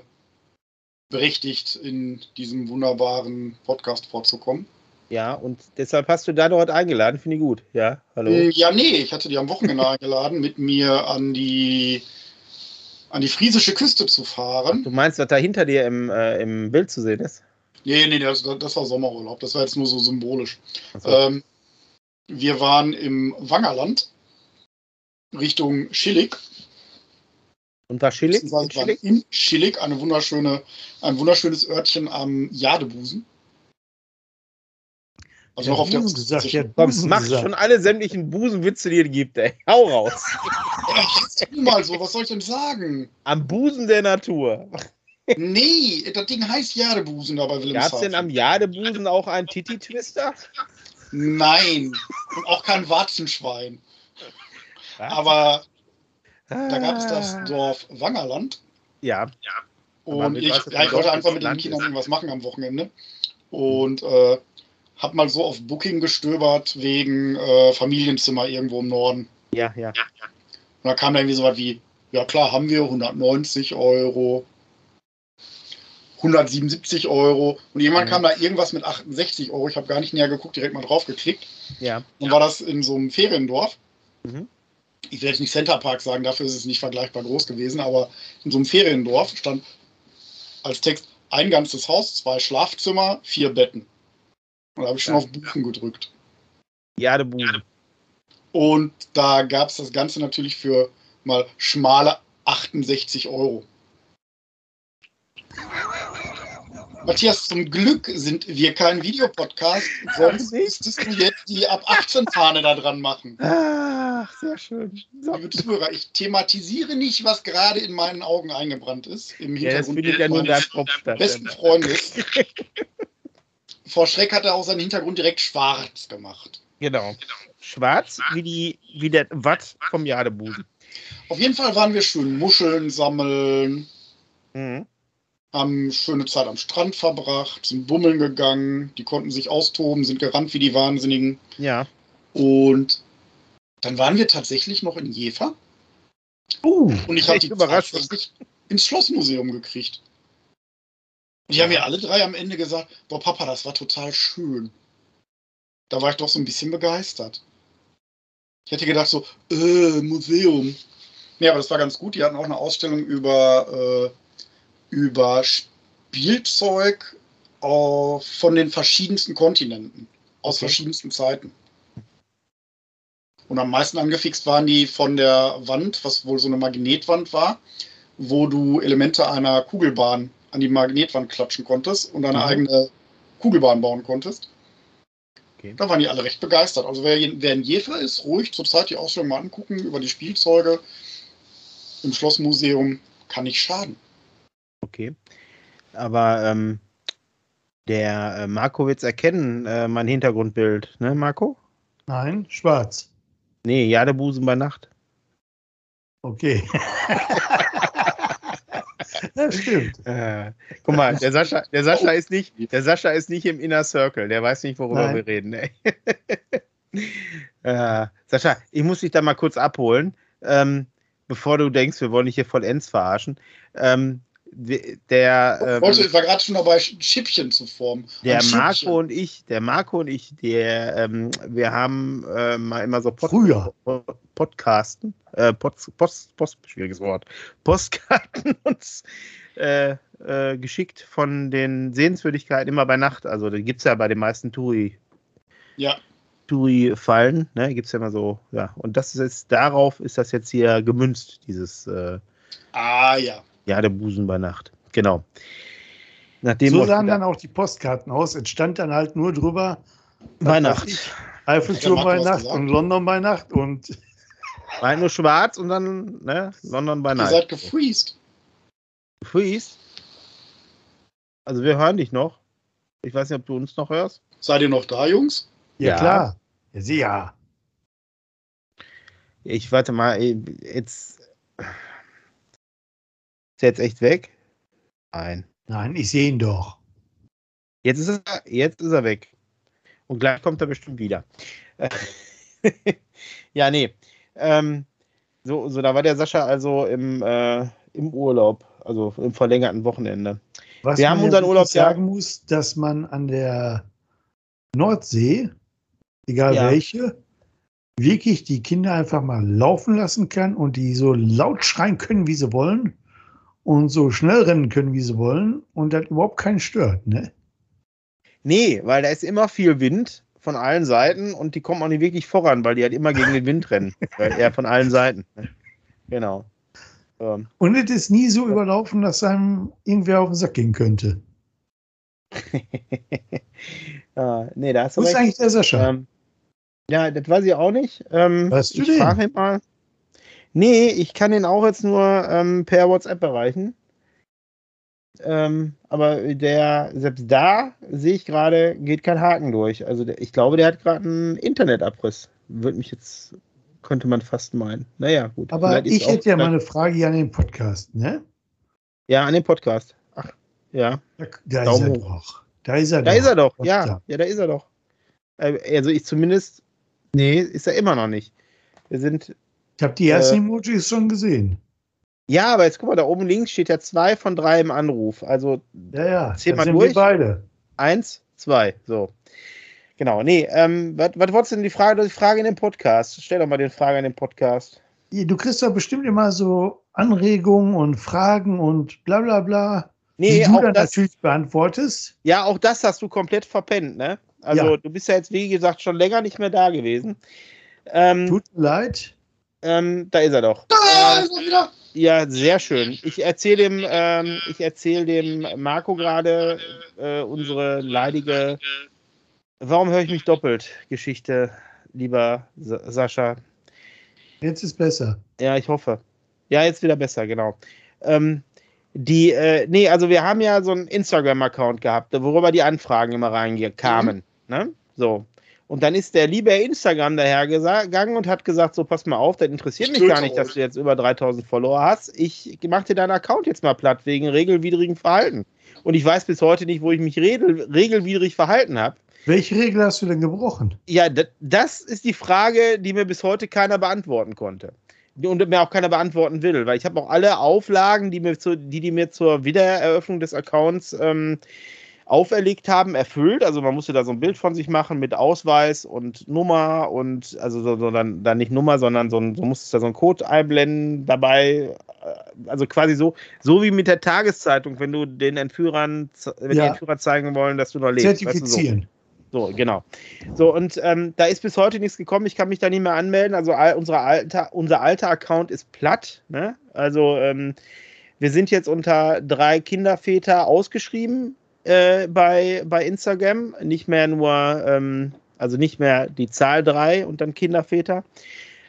berechtigt, in diesem wunderbaren Podcast vorzukommen. ja, und deshalb hast du da dort eingeladen, finde ich gut. Ja, hallo. Äh, Ja, nee, ich hatte die am Wochenende eingeladen, mit mir an die, an die friesische Küste zu fahren. Du meinst, was da hinter dir im, äh, im Bild zu sehen ist? Nee, nee, das, das war Sommerurlaub. Das war jetzt nur so symbolisch. Achso. Ähm, wir waren im Wangerland Richtung Schillig. und war Schillig? In waren Schillig? in Schillig, eine wunderschöne, ein wunderschönes Örtchen am Jadebusen. Also noch auf der Busen gesagt, ja, Busen mach gesagt. schon alle sämtlichen Busenwitze, die es gibt, ey. Hau raus. Ja, mal so, was soll ich denn sagen? Am Busen der Natur. Nee, das Ding heißt Jadebusen da bei Gab es denn am Jadebusen auch einen Titi-Twister? Nein, und auch kein Warzenschwein. Aber da gab es das Dorf Wangerland. Ja, Aber Und ich weiß, ja, ich wollte einfach mit den Kindern ist. irgendwas machen am Wochenende. Und äh, hab mal so auf Booking gestöbert wegen äh, Familienzimmer irgendwo im Norden. ja, ja. Und da kam da irgendwie so was wie, ja klar, haben wir 190 Euro, 177 Euro. Und irgendwann Mhm. kam da irgendwas mit 68 Euro. Ich habe gar nicht näher geguckt, direkt mal drauf geklickt. ja. Dann war das in so einem Feriendorf. Mhm. Ich will jetzt nicht Center Park sagen, dafür ist es nicht vergleichbar groß gewesen, aber in so einem Feriendorf stand als Text ein ganzes Haus, zwei Schlafzimmer, vier Betten. Und da habe ich schon Ja. auf Buchen gedrückt. Jadebusen. Und da gab es das Ganze natürlich für mal schmale 68 Euro. Matthias, zum Glück sind wir kein Videopodcast, sonst müsstest du jetzt die ab 18 Fahne da dran machen. Ach, sehr schön. So. Liebe Zuhörer, ich thematisiere nicht, was gerade in meinen Augen eingebrannt ist. Im Ja, das Hintergrund findet ja nur in deinem meines Kopf statt. besten Freundes. Vor Schreck hat er auch seinen Hintergrund direkt schwarz gemacht. Genau. Schwarz wie, die, wie der Watt vom Jadebusen. Auf jeden Fall waren wir schön Muscheln sammeln, Mhm. Haben schöne Zeit am Strand verbracht, sind bummeln gegangen, die konnten sich austoben, sind gerannt wie die Wahnsinnigen. Ja. Und dann waren wir tatsächlich noch in Jever Uh, und ich habe die Überraschung. tatsächlich ins Schlossmuseum gekriegt. Und die haben mir alle drei am Ende gesagt, boah Papa, das war total schön. Da war ich doch so ein bisschen begeistert. Ich hätte gedacht so, äh, Museum. Nee, aber das war ganz gut. Die hatten auch eine Ausstellung über, äh, über Spielzeug auf, von den verschiedensten Kontinenten, aus Okay. verschiedensten Zeiten. Und am meisten angefixt waren die von der Wand, was wohl so eine Magnetwand war, wo du Elemente einer Kugelbahn an die Magnetwand klatschen konntest und eine Mhm. eigene Kugelbahn bauen konntest. Okay. Da waren die alle recht begeistert. Also wer, wer in Jever ist, ruhig zurzeit die Ausstellung mal angucken über die Spielzeuge im Schlossmuseum. Kann nicht schaden. Okay. Aber ähm, der äh, Marco wird es erkennen, äh, mein Hintergrundbild, ne, Marco? Nein, schwarz. Nee, Jadebusen bei Nacht. Okay. das stimmt. Äh, guck mal, der Sascha, der Sascha ist nicht, der Sascha ist nicht im Inner Circle, der weiß nicht, worüber Nein. wir reden. Äh, Sascha, ich muss dich da mal kurz abholen, ähm, bevor du denkst, wir wollen dich hier vollends verarschen. Ähm, der, Ich ähm, ich war gerade schon dabei, Schippchen zu formen. der Ein. Marco und ich, der Marco und ich, der, ähm, wir haben äh, mal immer so Pod Früher. Podcasten, äh, Post, Post, Post, schwieriges Wort, Postkarten uns äh, äh, geschickt von den Sehenswürdigkeiten immer bei Nacht. Also die gibt es ja bei den meisten Touri, Ja, Touri-Fallen, ne? Gibt es ja immer so, ja. Und das ist jetzt, darauf ist das jetzt hier gemünzt, dieses äh, ah ja. Ja, der Busen bei Nacht. Genau. Nachdem so sahen dann auch die Postkarten aus. Es stand dann halt nur drüber weiß ich, Eiffelturm bei Nacht und London bei Nacht und War nur schwarz und dann, ne, London bei Ihr Nacht. seid gefreezed. Freeze. Also wir hören dich noch. Ich weiß nicht, ob du uns noch hörst. Seid ihr noch da, Jungs? Ja, Ja. klar. Ja, sie ja. Ich warte mal, jetzt. Ist er jetzt echt weg? Nein. Nein, ich sehe ihn doch. Jetzt ist er, jetzt ist er weg. Und gleich kommt er bestimmt wieder. ja, nee. Ähm, so, so, da war der Sascha also im, äh, im Urlaub, also im verlängerten Wochenende. Was Wir haben man unseren Urlaub, sagen muss, dass man an der Nordsee, egal Ja. welche, wirklich die Kinder einfach mal laufen lassen kann und die so laut schreien können, wie sie wollen und so schnell rennen können, wie sie wollen und das überhaupt keinen stört, ne? Nee, weil da ist immer viel Wind von allen Seiten und die kommen auch nicht wirklich voran, weil die halt immer gegen den Wind rennen. eher von allen Seiten. ne? Genau. Ähm, Und es ist nie so überlaufen, dass einem irgendwer auf den Sack gehen könnte. ja, nee, da hast du Wo ist recht. eigentlich der Sascha? Ähm, ja, das weiß ich auch nicht. Ähm, Weißt du ich frage ihn mal. Nee, ich kann ihn auch jetzt nur ähm, per WhatsApp erreichen. Ähm, aber der, selbst da sehe ich gerade, geht kein Haken durch. Also der, ich glaube, der hat gerade einen Internetabriss. Würde mich jetzt, könnte man fast meinen. Naja, gut. Aber ich hätte ja mal eine Frage hier an den Podcast, ne? Ja, an den Podcast. Ach, ja. Da, da ist er hoch. doch. Da ist er Da doch. ist er doch, ja. da? Ja, da ist er doch. Äh, Also ich zumindest, nee, ist er immer noch nicht. Wir sind, Ich habe die ersten Äh, Emojis schon gesehen. ja, aber jetzt guck mal, da oben links steht ja zwei von drei im Anruf. Also Ja, ja. Zähl da mal sind durch. wir beide. eins, zwei, so. Genau, nee, ähm, was, wolltest du denn die Frage, die Frage in dem Podcast? Stell doch mal die Frage in den Podcast. Du kriegst doch bestimmt immer so Anregungen und Fragen und bla bla bla, Nee, die du auch dann das, natürlich beantwortest. ja, auch das hast du komplett verpennt, ne? Also Ja. du bist ja jetzt, wie gesagt, schon länger nicht mehr da gewesen. Ähm, Tut mir leid. Ähm, da ist er doch. Da ist er wieder. Ja, sehr schön. Ich erzähle dem, ähm, ich erzähle dem Marco gerade äh, unsere leidige Warum höre ich mich doppelt? Geschichte, lieber Sa Sascha. Jetzt ist besser. Ja, ich hoffe. Ja, jetzt wieder besser, genau. Ähm, die, äh, nee, also wir haben ja so einen Instagram-Account gehabt, worüber die Anfragen immer reinkamen. Ne? So. Und dann ist der liebe Instagram dahergegangen und hat gesagt: So, pass mal auf, das interessiert mich gar nicht, dass du jetzt über 3000 Follower hast. Ich mach dir deinen Account jetzt mal platt wegen regelwidrigem Verhalten. Und ich weiß bis heute nicht, wo ich mich regel regelwidrig verhalten habe. Welche Regel hast du denn gebrochen? Ja, das ist die Frage, die mir bis heute keiner beantworten konnte. Und mir auch keiner beantworten will, weil ich habe auch alle Auflagen, die, mir zu, die die mir zur Wiedereröffnung des Accounts ähm, auferlegt haben, erfüllt. Also man musste da so ein Bild von sich machen mit Ausweis und Nummer und also so, so dann, dann nicht Nummer, sondern so, ein, so musstest du da so einen Code einblenden dabei. Äh, Also quasi so, so wie mit der Tageszeitung, wenn du den Entführern, wenn Ja. die Entführer zeigen wollen, dass du noch lebst. weißt du, so. Zertifizieren. So, genau. So, und ähm, da ist bis heute nichts gekommen. Ich kann mich da nicht mehr anmelden. Also all, unsere alter, unser alter Account ist platt. Ne? Also ähm, wir sind jetzt unter drei Kinderväter ausgeschrieben äh, bei, bei Instagram. Nicht mehr nur, ähm, also nicht mehr die Zahl drei und dann Kinderväter.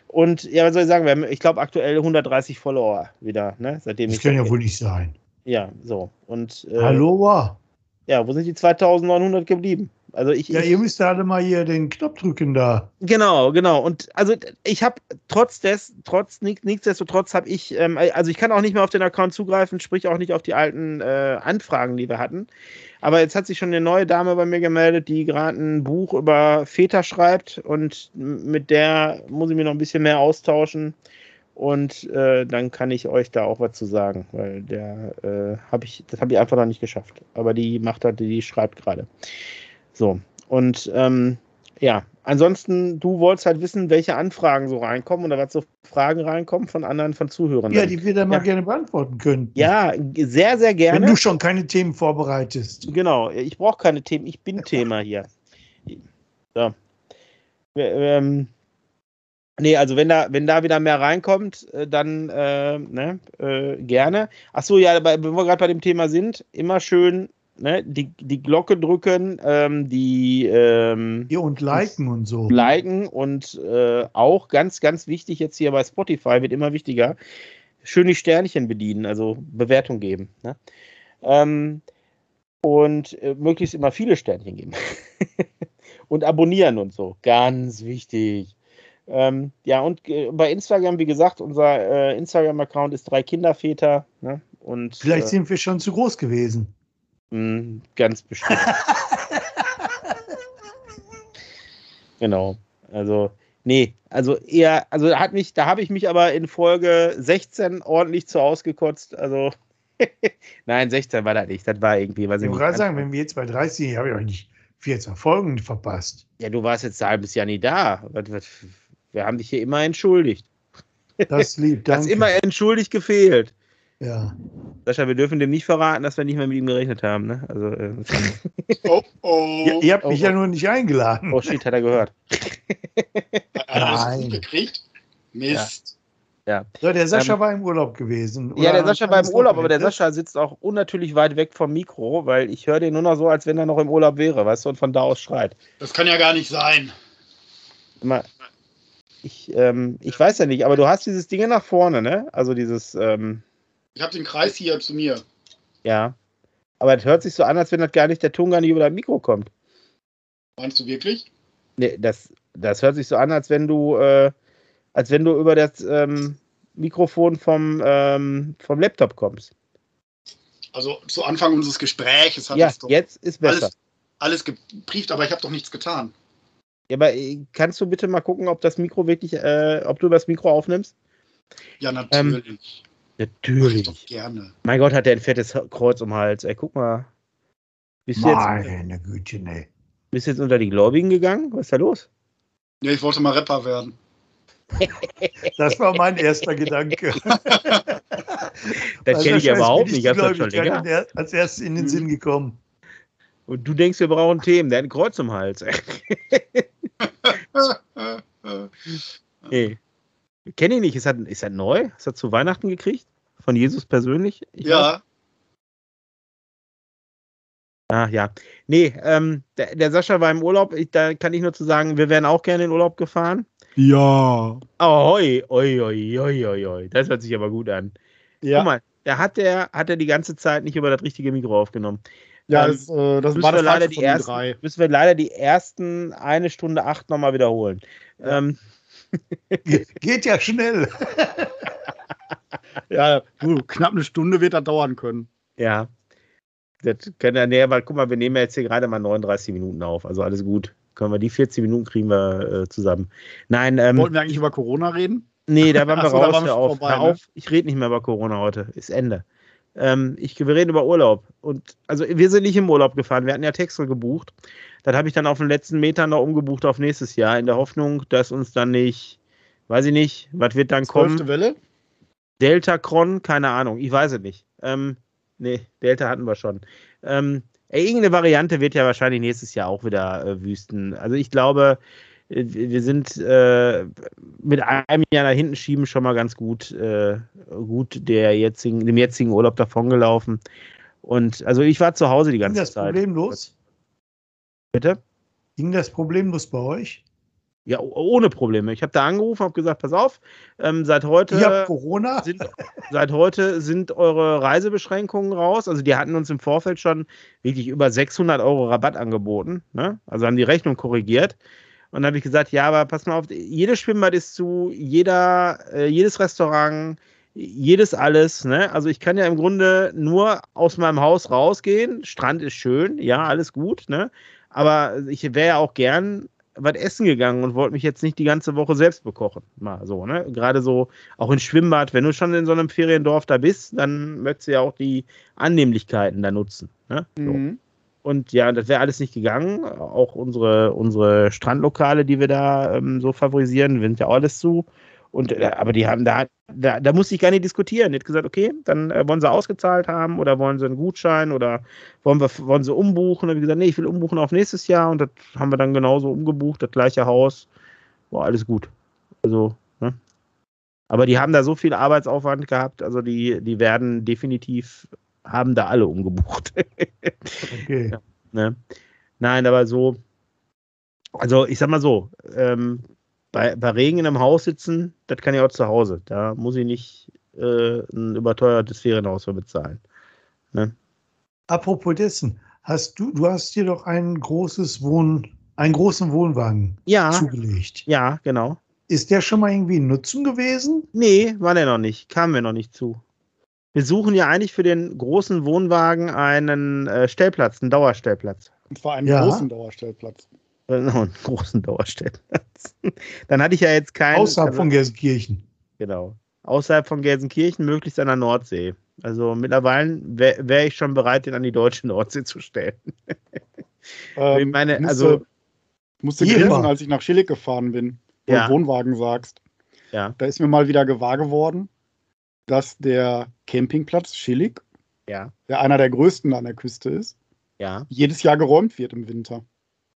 Und ja, was soll ich sagen, wir haben, ich glaube, aktuell 130 Follower wieder, ne? Seitdem Das ich kann ja wohl nicht sein. Ja, so. Und äh, Hallo, ja, wo sind die 2900 geblieben? Also ich, Ja, ihr müsst alle mal hier den Knopf drücken da. Genau, genau. Und also ich habe trotz des, trotz nichts- nichtsdestotrotz habe ich, ähm, also ich kann auch nicht mehr auf den Account zugreifen, sprich auch nicht auf die alten äh, Anfragen, die wir hatten. Aber jetzt hat sich schon eine neue Dame bei mir gemeldet, die gerade ein Buch über Väter schreibt und mit der muss ich mir noch ein bisschen mehr austauschen. Und äh, dann kann ich euch da auch was zu sagen, weil der äh, habe ich, das habe ich einfach noch nicht geschafft. Aber die macht halt, die schreibt gerade. So. Und ähm, ja, ansonsten, du wolltest halt wissen, welche Anfragen so reinkommen oder was so Fragen reinkommen von anderen, von Zuhörern. Ja, die wir dann mal Ja. gerne beantworten können. ja, sehr, sehr Wenn gerne. du schon keine Themen vorbereitest. Genau, ich brauche keine Themen, ich bin Thema hier. So. Ähm, nee, also wenn da, wenn da wieder mehr reinkommt, äh, dann äh, ne, äh, gerne. Achso, ja, wenn wir gerade bei dem Thema sind, immer schön ne, die, die Glocke drücken, ähm, die ähm, Hier und liken und so. liken und äh, auch ganz, ganz wichtig jetzt hier bei Spotify wird immer wichtiger, schön die Sternchen bedienen, also Bewertung geben. Ne? Ähm, und äh, möglichst immer viele Sternchen geben. und abonnieren und so. Ganz wichtig. Ähm, ja, und äh, bei Instagram, wie gesagt, unser äh, Instagram-Account ist drei Kinderväter. Ne? Und, Vielleicht äh, sind wir schon zu groß gewesen. Mh, ganz bestimmt. genau. Also, nee, also eher, also hat mich, da habe ich mich aber in Folge 16 ordentlich zu ausgekotzt. Also, nein, 16 war das nicht. Das war irgendwie, was Ich wollte gerade sagen, wenn wir jetzt bei 30 sind, habe ich euch nicht 14 Folgen verpasst. Ja, du warst jetzt ein halbes Jahr nie da. Wir haben dich hier immer entschuldigt. Das lieb, Du hast danke. immer entschuldigt gefehlt. Ja. Sascha, wir dürfen dem nicht verraten, dass wir nicht mehr mit ihm gerechnet haben. Ne? Also, äh, Oh, oh. Ihr, ihr habt mich oh, ja oh. nur nicht eingeladen. oh shit, hat er gehört. Hat er das Nein. gekriegt? Mist. So, der Sascha Ähm, war im Urlaub gewesen. Ja, der Oder Sascha war im Urlaub, aber der. Sascha sitzt auch unnatürlich weit weg vom Mikro, weil ich höre den nur noch so, als wenn er noch im Urlaub wäre, weißt du, und von da aus schreit. Das kann ja gar nicht sein. Immer, ich, ähm, ich weiß ja nicht, aber du hast dieses Ding nach vorne, ne? Also dieses, ähm, Ich habe den Kreis hier zu mir. ja. Aber es hört sich so an, als wenn das gar nicht der Ton gar nicht über dein Mikro kommt. Meinst du wirklich? Nee, das, das hört sich so an, als wenn du, äh, als wenn du über das ähm, Mikrofon vom, ähm, vom Laptop kommst. Also zu Anfang unseres Gesprächs hat Ja, es doch jetzt ist besser. alles, alles gebrieft, aber ich habe doch nichts getan. Ja, aber äh, kannst du bitte mal gucken, ob das Mikro wirklich, äh, ob du das Mikro aufnimmst? Ja, natürlich. Mach ich doch Natürlich. gerne. Mein Gott, hat der ein fettes Kreuz um den Hals. Ey, guck mal. Bist du, jetzt, Meine Güte, nee. bist du jetzt unter die Gläubigen gegangen? Was ist da los? Ja, ich wollte mal Rapper werden. Das war mein erster Gedanke. Das kenne ich ja ist überhaupt nicht. Ich habe das die schon länger. als erstes in den Mhm. Sinn gekommen. Und du denkst, wir brauchen Themen. Der hat ein Kreuz um den Hals. Ey. Kenne ich nicht. Ist das, ist das neu? Ist das zu Weihnachten gekriegt? Von Jesus persönlich? Ich weiß ja, Ah, ja. Nee, ähm, der, der Sascha war im Urlaub. Ich, da kann ich nur zu sagen, wir wären auch gerne in Urlaub gefahren. Ja. Ahoi, oi, oi, oi, oi, oi. Das hört sich aber gut an. Guck Ja, mal, da hat der, hat er die ganze Zeit nicht über das richtige Mikro aufgenommen. ja ähm, das, äh, das müssen war wir das leider die ersten, drei. müssen wir leider die ersten eine Stunde acht nochmal wiederholen. Ähm, Ge geht ja schnell. Ja, du, knapp eine Stunde wird das dauern können. ja. Das können ja, nee, aber guck mal, wir nehmen ja jetzt hier gerade mal 39 Minuten auf. Also alles gut. Können wir die 40 Minuten kriegen wir äh, zusammen. Nein, ähm, Wollten wir eigentlich über Corona reden? Nee, da waren wir Ach so, da raus. waren wir auf, vorbei, ne? auf. Ich rede nicht mehr über Corona heute. Ist Ende. Ähm, ich, wir reden über Urlaub. Und also wir sind nicht im Urlaub gefahren. Wir hatten ja Texel gebucht. Das habe ich dann auf den letzten Metern noch umgebucht auf nächstes Jahr, in der Hoffnung, dass uns dann nicht, weiß ich nicht, was wird dann kommen? Zwölfte Welle? Delta Cron, keine Ahnung, ich weiß es nicht. Ähm, nee, Delta hatten wir schon. Ähm, ey, irgendeine Variante wird ja wahrscheinlich nächstes Jahr auch wieder äh, wüsten. Also ich glaube, äh, wir sind äh, mit einem Jahr nach hinten schieben schon mal ganz gut, äh, gut der jetzigen, dem jetzigen Urlaub davongelaufen. Und also ich war zu Hause die ganze das Zeit. problemlos? Bitte? Ging das problemlos bei euch? Ja, oh- ohne Probleme. Ich habe da angerufen, habe gesagt, pass auf, ähm, seit heute. Habt Corona? sind, seit heute sind eure Reisebeschränkungen raus. Also die hatten uns im Vorfeld schon wirklich über 600 Euro Rabatt angeboten. Ne? Also haben die Rechnung korrigiert. Und dann habe ich gesagt, ja, aber pass mal auf, jedes Schwimmbad ist zu, jeder, äh, jedes Restaurant, jedes alles. Ne? Also ich kann ja im Grunde nur aus meinem Haus rausgehen. Strand ist schön, ja, alles gut. Ne? Aber ich wäre ja auch gern was essen gegangen und wollte mich jetzt nicht die ganze Woche selbst bekochen. Mal so, ne? Gerade so, auch in Schwimmbad, wenn du schon in so einem Feriendorf da bist, dann möchtest du ja auch die Annehmlichkeiten da nutzen. Ne? So. Mhm. Und ja, das wäre alles nicht gegangen. Auch unsere, unsere Strandlokale, die wir da ähm, so favorisieren, sind ja auch alles zu. Und, äh, aber die haben da, da, da musste ich gar nicht diskutieren. Die hat gesagt, okay, dann äh, wollen sie ausgezahlt haben oder wollen sie einen Gutschein oder wollen, wir, wollen sie umbuchen? Und ich gesagt, nee, ich will umbuchen auf nächstes Jahr. Und das haben wir dann genauso umgebucht, das gleiche Haus. War alles gut. Also, ne? Aber die haben da so viel Arbeitsaufwand gehabt, also die, die werden definitiv, haben da alle umgebucht. Okay. Ja. Ne? Nein, aber so, also ich sag mal so, ähm, bei, bei Regen in einem Haus sitzen, das kann ich auch zu Hause. Da muss ich nicht äh, ein überteuertes Ferienhaus für bezahlen. Apropos dessen, hast du, du hast dir doch ein großes Wohn, einen großen Wohnwagen Ja, zugelegt. ja, genau. Ist der schon mal irgendwie in Nutzung gewesen? Nee, war der noch nicht. Kamen wir noch nicht zu. Wir suchen ja eigentlich für den großen Wohnwagen einen äh, Stellplatz, einen Dauerstellplatz. Und zwar einen Ja. großen Dauerstellplatz. Äh, noch einen großen Dauerstellplatz. Dann hatte ich ja jetzt keinen. Außerhalb also- von Gelsenkirchen. Genau. Außerhalb von Gelsenkirchen, möglichst an der Nordsee. Also mittlerweile wäre wär ich schon bereit, den an die deutsche Nordsee zu stellen. Ähm, Ich meine, musste, also- musste grinsen, war- als ich nach Schillig gefahren bin, wo Ja. du Wohnwagen sagst. Ja. Da ist mir mal wieder gewahr geworden, dass der Campingplatz Schillig, Ja, der einer der größten an der Küste ist, ja. jedes Jahr geräumt wird im Winter.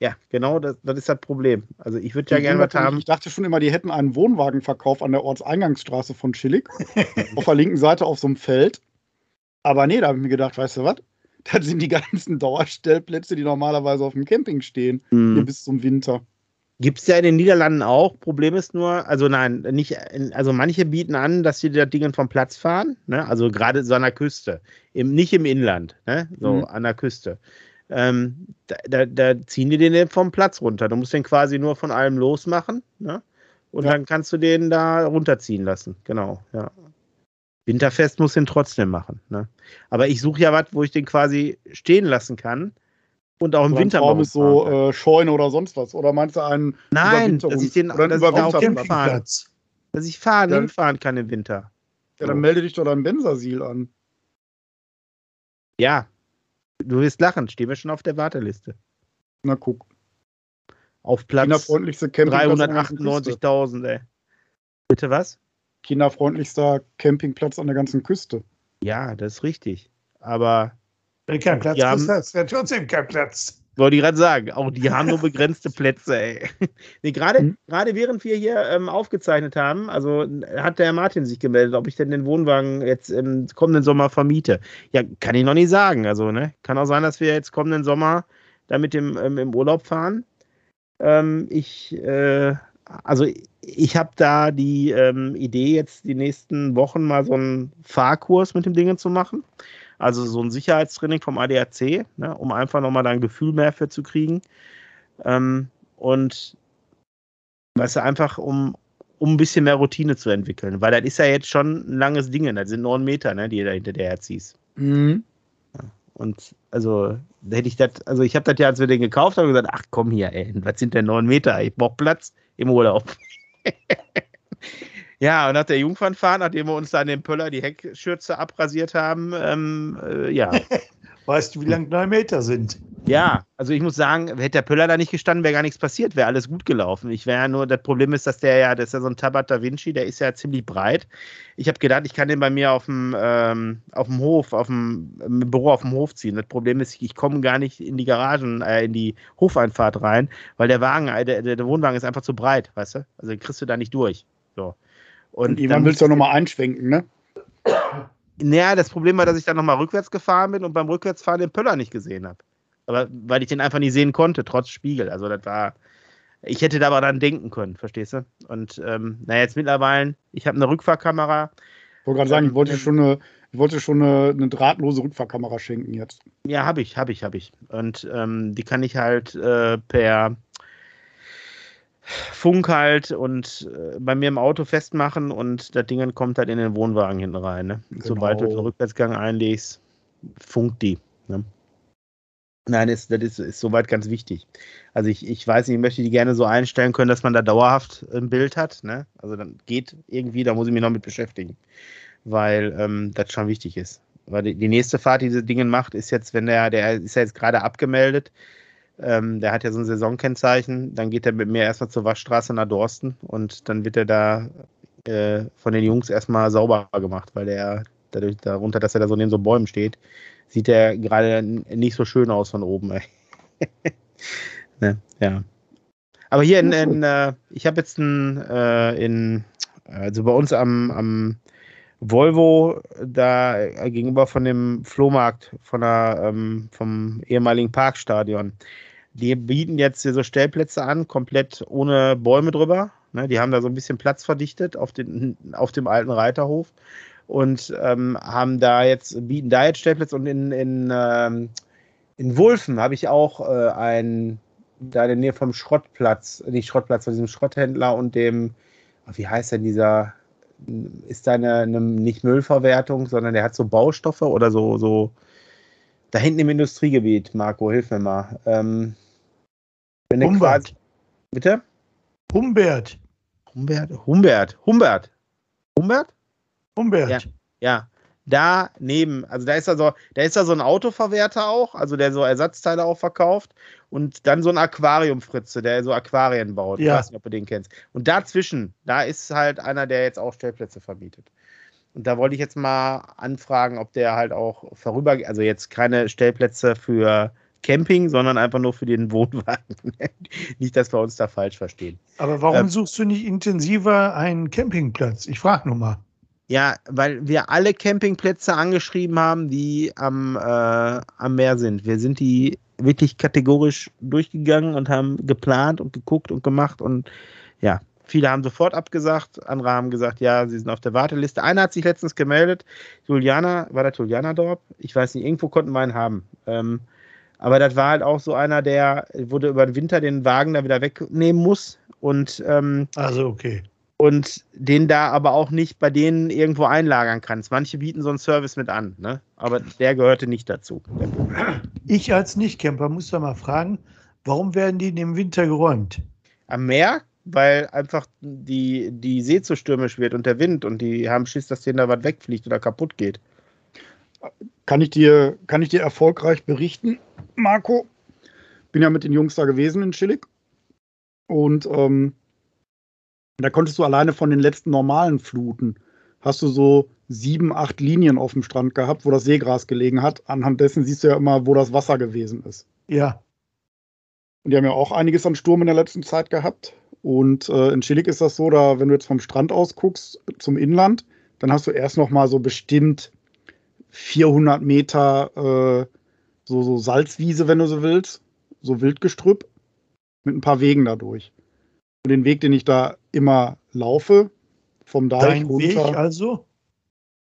Ja, genau, das, das ist das Problem. Also ich würde ja gerne was haben. Ich dachte schon immer, die hätten einen Wohnwagenverkauf an der Ortseingangsstraße von Schillig, auf der linken Seite auf so einem Feld. Aber nee, da habe ich mir gedacht, weißt du was? Das sind die ganzen Dauerstellplätze, die normalerweise auf dem Camping stehen, hier Hm. bis zum Winter. Gibt es ja in den Niederlanden auch. Problem ist nur, also nein, nicht, also manche bieten an, dass sie das Ding vom Platz fahren, ne? also gerade so an der Küste, Im, nicht im Inland, ne? so Mhm. an der Küste. Ähm, da, da, ziehen die den vom Platz runter. Du musst den quasi nur von allem losmachen ne? und Ja. dann kannst du den da runterziehen lassen. Genau, ja. Winterfest muss den trotzdem machen. Ne? Aber ich suche ja was, wo ich den quasi stehen lassen kann und auch im Oder Winter mal ist so äh, Scheune oder sonst was. Oder meinst du einen Nein, dass ich den oder dass ich da auch hinfahren, dass ich fahren, Ja. hinfahren kann im Winter. Ja, dann melde dich doch dein Bensasil an. Ja, du wirst lachen, stehen wir schon auf der Warteliste. Na guck. Auf Platz Kinderfreundlichste Campingplatz. an der ganzen Küste. 398.000, ey. Bitte was? Kinderfreundlichster Campingplatz an der ganzen Küste. Ja, das ist richtig. Aber Wenn du keinen Platz haben- hast du ja trotzdem keinen Platz. Wollte ich gerade sagen, auch die haben nur begrenzte Plätze, ey. Nee, gerade, Mhm. gerade während wir hier ähm, aufgezeichnet haben, also hat der Martin sich gemeldet, ob ich denn den Wohnwagen jetzt im kommenden Sommer vermiete. Ja, kann ich noch nicht sagen. Also, ne, kann auch sein, dass wir jetzt kommenden Sommer da mit dem ähm, im Urlaub fahren. Ähm, ich, äh, also ich habe da die ähm, Idee, jetzt die nächsten Wochen mal so einen Fahrkurs mit dem Dingen zu machen. Also so ein Sicherheitstraining vom ADAC, ne, um einfach nochmal da ein Gefühl mehr für zu kriegen. Ähm, und weißt du, einfach um, um ein bisschen mehr Routine zu entwickeln. Weil das ist ja jetzt schon ein langes Ding, das sind neun Meter, ne, die da hinter der herziehst. Mhm. Und also da hätte ich das, also ich habe das ja, als wir den gekauft haben, gesagt, ach komm hier, ey, was sind denn neun Meter? Ich brauche Platz im Urlaub. ja, und nach der Jungfernfahrt, nachdem wir uns da an dem Pöller die Heckschürze abrasiert haben, ähm, äh, ja. Weißt du, wie lang neun Meter sind? Ja, also ich muss sagen, hätte der Pöller da nicht gestanden, wäre gar nichts passiert, wäre alles gut gelaufen. Ich wäre ja nur, das Problem ist, dass der ja, das ist ja so ein Tabat da Vinci, der ist ja ziemlich breit. Ich habe gedacht, ich kann den bei mir auf dem, ähm, auf dem Hof, auf dem im Büro auf dem Hof ziehen. Das Problem ist, ich komme gar nicht in die Garagen, äh, in die Hofeinfahrt rein, weil der Wagen, äh, der, der Wohnwagen ist einfach zu breit, weißt du? Also den kriegst du da nicht durch. So. Und, dann, willst du nochmal einschwenken, ne? naja, das Problem war, dass ich dann nochmal rückwärts gefahren bin und beim Rückwärtsfahren den Pöller nicht gesehen habe. Aber weil ich den einfach nicht sehen konnte, trotz Spiegel. Also das war. Ich hätte da aber dann denken können, verstehst du? Und ähm, na jetzt mittlerweile, ich habe eine Rückfahrkamera. Ich wollte gerade sagen, ich wollte Ähm, schon eine, ich wollte schon eine, eine drahtlose Rückfahrkamera schenken jetzt. Ja, habe ich, habe ich, habe ich. Und ähm, die kann ich halt äh, per Funk halt und äh, bei mir im Auto festmachen und das Ding kommt halt in den Wohnwagen hinten rein. Ne? Sobald du den Rückwärtsgang einlegst, funkt die. Ne? Nein, das, das ist, ist soweit ganz wichtig. Also ich, ich weiß nicht, ich möchte die gerne so einstellen können, dass man da dauerhaft ein Bild hat. Ne? Also dann geht irgendwie, da muss ich mich noch mit beschäftigen, weil ähm, das schon wichtig ist. Weil die, die nächste Fahrt, die diese Dinge macht, ist jetzt, wenn der, der ist ja jetzt gerade abgemeldet, ähm, der hat ja so ein Saisonkennzeichen, dann geht er mit mir erstmal zur Waschstraße nach Dorsten und dann wird er da äh, von den Jungs erstmal sauber gemacht, weil der dadurch darunter, dass er da so neben so Bäumen steht, sieht er gerade nicht so schön aus von oben. Ne, ja. Aber hier in, in äh, ich habe jetzt ein, äh, in, also bei uns am, am Volvo, da äh, gegenüber von dem Flohmarkt von der, ähm, vom ehemaligen Parkstadion. Die bieten jetzt hier so Stellplätze an, komplett ohne Bäume drüber. Ne, die haben da so ein bisschen Platz verdichtet auf, den, auf dem alten Reiterhof und ähm, haben da jetzt, bieten da jetzt Stellplätze und in, in, ähm, In Wulfen habe ich auch äh, einen, da in der Nähe vom Schrottplatz, nicht Schrottplatz, von diesem Schrotthändler und dem, wie heißt denn dieser, ist da eine, eine nicht Müllverwertung, sondern der hat so Baustoffe oder so, so, da hinten im Industriegebiet, Marco, hilf mir mal. Ähm, Humbert. quasi, bitte? Humbert. Humbert, Humbert, Humbert, Humbert? Humbert. Ja. Ja, da neben, also da ist da so, da ist da so ein Autoverwerter auch, also der so Ersatzteile auch verkauft und dann so ein Aquariumfritze, der so Aquarien baut. Ich Ja. weiß nicht, ob du den kennst. Und dazwischen, da ist halt einer, der jetzt auch Stellplätze verbietet. Und da wollte ich jetzt mal anfragen, ob der halt auch vorüber, also jetzt keine Stellplätze für Camping, sondern einfach nur für den Wohnwagen. nicht, dass wir uns da falsch verstehen. Aber warum Ähm. suchst du nicht intensiver einen Campingplatz? Ich frage nur mal. Ja, weil wir alle Campingplätze angeschrieben haben, die am, äh, am Meer sind. Wir sind die wirklich kategorisch durchgegangen und haben geplant und geguckt und gemacht und ja, viele haben sofort abgesagt, andere haben gesagt, ja, sie sind auf der Warteliste. Einer hat sich letztens gemeldet, Juliana, war das Juliana Dorp? Ich weiß nicht, irgendwo konnten wir einen haben. Ähm, aber das war halt auch so einer, der wurde über den Winter den Wagen da wieder wegnehmen muss und ähm, Also okay. Und den da aber auch nicht bei denen irgendwo einlagern kannst. Manche bieten so einen Service mit an, ne? aber der gehörte nicht dazu. Ich als Nicht-Camper muss da mal fragen, warum werden die im Winter geräumt? Am Meer, weil einfach die, die See zu stürmisch wird und der Wind und die haben Schiss, dass denen da was wegfliegt oder kaputt geht. Kann ich dir, kann ich dir erfolgreich berichten, Marco? Bin ja mit den Jungs da gewesen in Schillig. Und ähm, da konntest du alleine von den letzten normalen Fluten, hast du so sieben, acht Linien auf dem Strand gehabt, wo das Seegras gelegen hat. Anhand dessen siehst du ja immer, wo das Wasser gewesen ist. Ja, Und die haben ja auch einiges an Sturm in der letzten Zeit gehabt. Und äh, in Schillig ist das so, da, wenn du jetzt vom Strand aus guckst zum Inland, dann hast du erst noch mal so bestimmt 400 Meter äh, so, so Salzwiese, wenn du so willst, so Wildgestrüpp mit ein paar Wegen dadurch. Und den Weg, den ich da immer laufe, vom Deich dein runter, Weg also?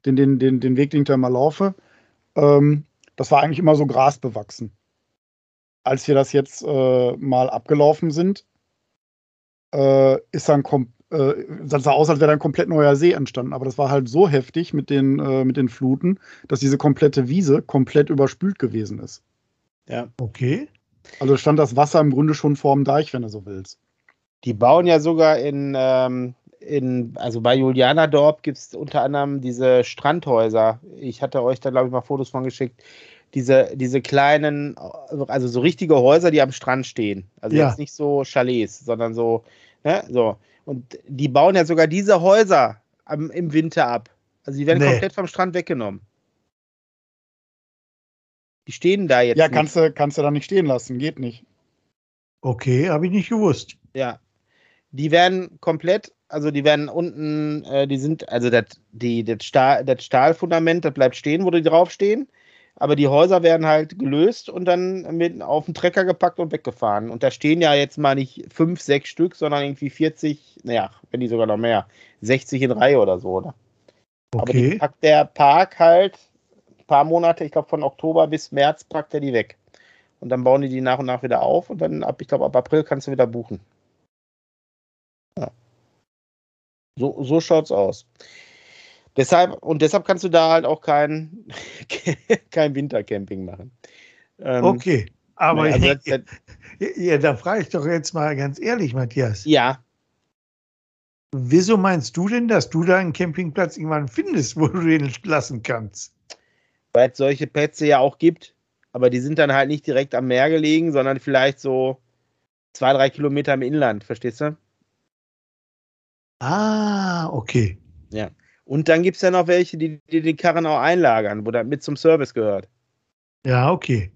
den, den, den, den Weg, den ich da immer laufe, ähm, das war eigentlich immer so grasbewachsen. Als wir das jetzt äh, mal abgelaufen sind, äh, ist dann kom äh, das sah aus, als wäre da ein komplett neuer See entstanden. Aber das war halt so heftig mit den, äh, mit den Fluten, dass diese komplette Wiese komplett überspült gewesen ist. Ja. Okay. Also stand das Wasser im Grunde schon vorm Deich, wenn du so willst. Die bauen ja sogar in, ähm, in also bei Julianadorp gibt es unter anderem diese Strandhäuser. Ich hatte euch da, glaube ich, mal Fotos von geschickt. Diese, diese kleinen, also so richtige Häuser, die am Strand stehen. Also Ja. jetzt nicht so Chalets, sondern so, ne, so. Und die bauen ja sogar diese Häuser am, im Winter ab. Also die werden Nee. komplett vom Strand weggenommen. Die stehen da jetzt. Ja, nicht. kannst du, kannst du da nicht stehen lassen, geht nicht. Okay, habe ich nicht gewusst. Ja. Die werden komplett, also die werden unten, äh, die sind, also das, die, Stahl, Stahlfundament, das bleibt stehen, wo die draufstehen. Aber die Häuser werden halt gelöst und dann mit auf den Trecker gepackt und weggefahren. Und da stehen ja jetzt mal nicht fünf, sechs Stück, sondern irgendwie 40, naja, wenn nicht sogar noch mehr, 60 in Reihe oder so, oder? Aber die Okay. packt der Park halt ein paar Monate, ich glaube von Oktober bis März packt er die weg. Und dann bauen die die nach und nach wieder auf und dann ab, ich glaube, ab April kannst du wieder buchen. So, so schaut's aus. Deshalb, und deshalb kannst du da halt auch kein, kein Wintercamping machen. Ähm, Okay. Aber also das, das, ja, da frage ich doch jetzt mal ganz ehrlich, Matthias. ja, Wieso meinst du denn, dass du da einen Campingplatz irgendwann findest, wo du den lassen kannst? weil es solche Plätze ja auch gibt, aber die sind dann halt nicht direkt am Meer gelegen, sondern vielleicht so zwei, drei Kilometer im Inland, verstehst du? Ah, okay. Und dann gibt es ja noch welche, die, die die Karren auch einlagern, wo das mit zum Service gehört. Ja, okay.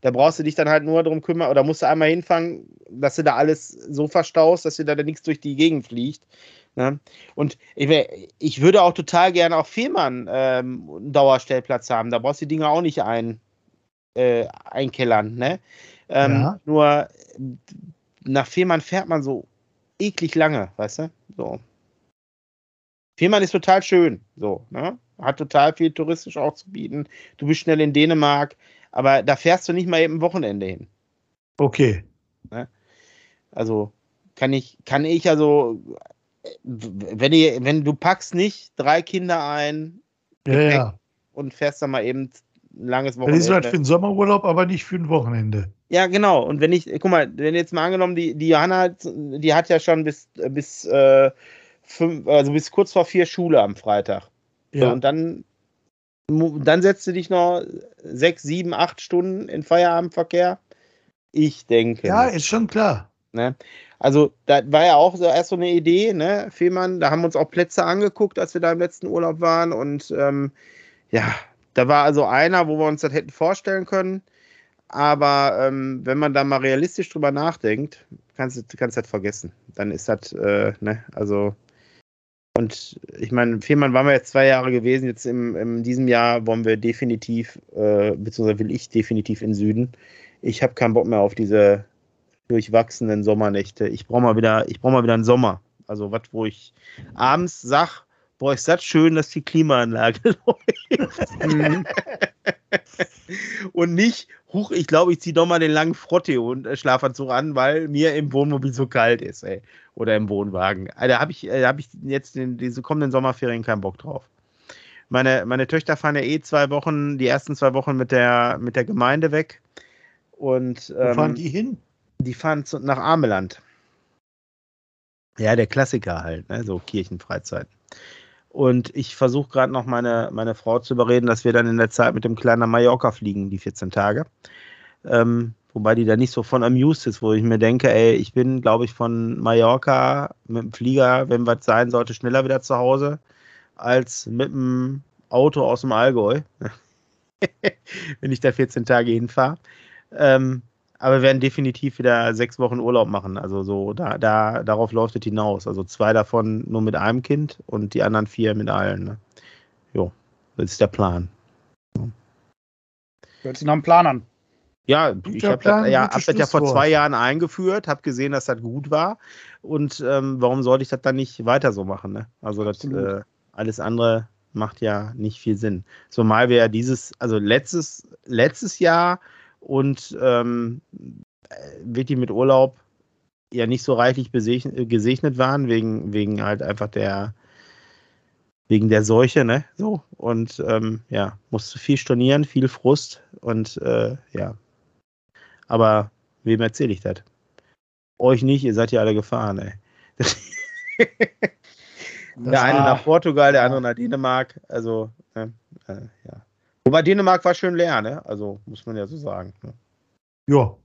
Da brauchst du dich dann halt nur drum kümmern oder musst du einmal hinfangen, dass du da alles so verstaust, dass dir da nichts durch die Gegend fliegt. Ne? Und ich, wär- ich würde auch total gerne auch Fehmarn ähm, einen Dauerstellplatz haben. Da brauchst du die Dinger auch nicht ein, äh, einkellern. Ne? Ähm, Ja. Nur nach Fehmarn fährt man so eklig lange, weißt du? So. Fehmarn ist total schön, so, ne? Hat total viel touristisch auch zu bieten. Du bist schnell in Dänemark, Aber da fährst du nicht mal eben Wochenende hin. Okay. Also kann ich, kann ich also, wenn, ihr, wenn du packst nicht drei Kinder ein Ja, ja. und fährst dann mal eben ein langes Das ist halt für Wochenende. den Sommerurlaub, aber nicht für ein Wochenende. Ja, genau. Und wenn ich, guck mal, wenn jetzt mal angenommen, die, die Johanna, die hat ja schon bis, bis, äh, fünf, also bis kurz vor vier Schule am Freitag. So, Ja. und dann, dann setzt du dich noch sechs, sieben, acht Stunden in Feierabendverkehr. Ich denke. ja, ist schon klar. Ne? Also, da war ja auch so erst so eine Idee, ne, Fehmarn, da haben wir uns auch Plätze angeguckt, als wir da im letzten Urlaub waren. Und ähm, ja, da war also einer, wo wir uns das hätten vorstellen können. Aber ähm, wenn man da mal realistisch drüber nachdenkt, kannst du kannst das vergessen. Dann ist das, äh, ne, also. Und ich meine, Fehmarn waren wir jetzt zwei Jahre gewesen. Jetzt im, in diesem Jahr wollen wir definitiv, äh, beziehungsweise will ich definitiv in den Süden. Ich habe keinen Bock mehr auf diese durchwachsenen Sommernächte. Ich brauche mal wieder, mal wieder einen Sommer. Also was, wo ich abends sag, boah, ist das schön, dass die Klimaanlage läuft. Mhm. Und nicht, huch, ich glaube, ich ziehe doch mal den langen Frotte und äh, Schlafanzug an, weil mir im Wohnmobil so kalt ist, ey. Oder im Wohnwagen. Da habe ich, äh, hab ich jetzt in diese kommenden Sommerferien keinen Bock drauf. Meine, meine Töchter fahren ja eh zwei Wochen, die ersten zwei Wochen mit der, mit der Gemeinde weg. Und Wo ähm, fahren die hin? die fahren zu, nach Ameland. Ja, der Klassiker halt, ne? so Kirchenfreizeiten. Und ich versuche gerade noch meine, meine Frau zu überreden, dass wir dann in der Zeit mit dem Kleinen Mallorca fliegen, die 14 Tage. Ähm, wobei die da nicht so von amused ist, wo ich mir denke, ey, ich bin, glaube ich, von Mallorca mit dem Flieger, wenn was sein sollte, schneller wieder zu Hause, als mit dem Auto aus dem Allgäu, wenn ich da 14 Tage hinfahre. Ähm, aber wir werden definitiv wieder sechs Wochen Urlaub machen. Also so, da, da, darauf läuft es hinaus. Also zwei davon nur mit einem Kind und die anderen vier mit allen. Ne? Jo, das ist der Plan. Hört sich nach einem Plan an. Ja, ich Guter habe Plan, das, ja, hab das ja vor zwei Jahren eingeführt, habe gesehen, dass das gut war. Und ähm, warum sollte ich das dann nicht weiter so machen? Ne? Also das, äh, alles andere macht ja nicht viel Sinn. Zumal wir ja dieses, also letztes, letztes Jahr und ähm, äh, wirklich mit Urlaub ja nicht so reichlich besegnet, gesegnet waren, wegen, wegen halt einfach der wegen der Seuche, ne? So. Und ähm, ja, musste viel stornieren, viel Frust und äh, ja. Aber wem erzähle ich das? Euch nicht, ihr seid ja alle gefahren, ey. der eine nach Portugal, der andere nach Dänemark. Also, ne, äh, ja. Wobei Dänemark war schön leer, ne? Also, muss man ja so sagen. Ne? Ja,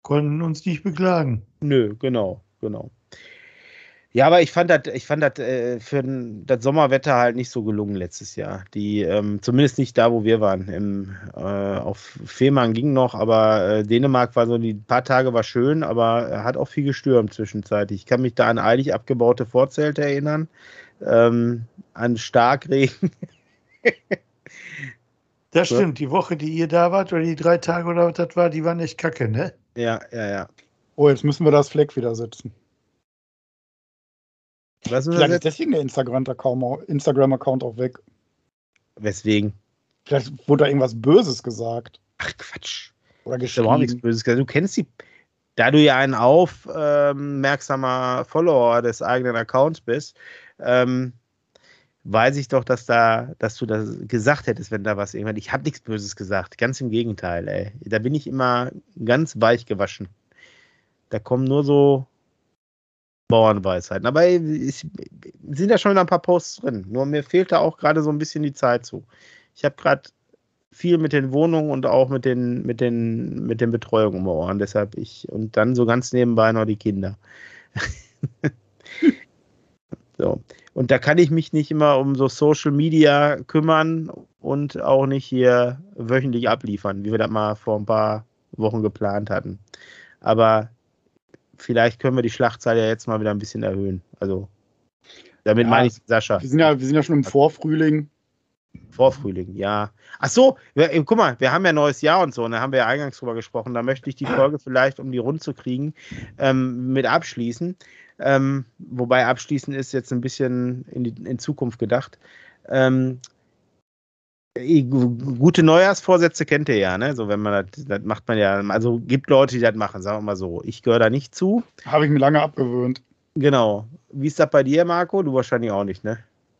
konnten uns nicht beklagen. Nö, genau, genau. Ja, aber ich fand das, ich fand das äh, für das Sommerwetter halt nicht so gelungen letztes Jahr. Die, ähm, zumindest nicht da, wo wir waren. Im, äh, auf Fehmarn ging noch, aber äh, Dänemark war so, die paar Tage war schön, aber er hat auch viel gestürmt zwischenzeitlich. Ich kann mich da an eilig abgebaute Vorzelte erinnern, ähm, an Starkregen. Das Ja. stimmt, die Woche, die ihr da wart, oder die drei Tage oder was das war, die waren echt kacke, ne? Ja, ja, ja. Oh, jetzt müssen wir das Fleck wieder setzen. Was ist das Vielleicht ist deswegen der Instagram-Account Instagram-Account auch weg. Weswegen? Vielleicht wurde da irgendwas Böses gesagt. Ach Quatsch. Oder ist überhaupt nichts geschrieben. Böses. gesagt. Du kennst die, da du ja ein aufmerksamer Follower des eigenen Accounts bist, ähm, weiß ich doch, dass da, dass du das gesagt hättest, wenn da was irgendwann. Ich habe nichts Böses gesagt. Ganz im Gegenteil, ey. Da bin ich immer ganz weich gewaschen. Da kommen nur so Bauernweisheiten. Aber es sind ja schon wieder ein paar Posts drin. Nur mir fehlt da auch gerade so ein bisschen die Zeit zu. Ich habe gerade viel mit den Wohnungen und auch mit den, mit den, mit den Betreuungen um Ohren. Deshalb ich, und dann so ganz nebenbei noch die Kinder. so. Und da kann ich mich nicht immer um so Social Media kümmern und auch nicht hier wöchentlich abliefern, wie wir das mal vor ein paar Wochen geplant hatten. Aber vielleicht können wir die Schlachtzahl ja jetzt mal wieder ein bisschen erhöhen. Also, damit Ja, meine ich Sascha. Wir sind, ja, wir sind ja schon im Vorfrühling. Vorfrühling, ja. Ach so, wir, äh, guck mal, wir haben ja neues Jahr und so, und da haben wir ja eingangs drüber gesprochen. Da möchte ich die Folge vielleicht, um die rund zu kriegen, ähm, mit abschließen. Ähm, wobei abschließen ist jetzt ein bisschen in, die, in Zukunft gedacht. Ähm, gu- Gute Neujahrsvorsätze kennt ihr ja, ne? So, wenn man das, das macht man ja, also gibt Leute, die das machen, sagen wir mal so. Ich gehöre da nicht zu. Habe ich mir lange abgewöhnt. Genau. Wie ist das bei dir, Marco? Du wahrscheinlich auch nicht, ne?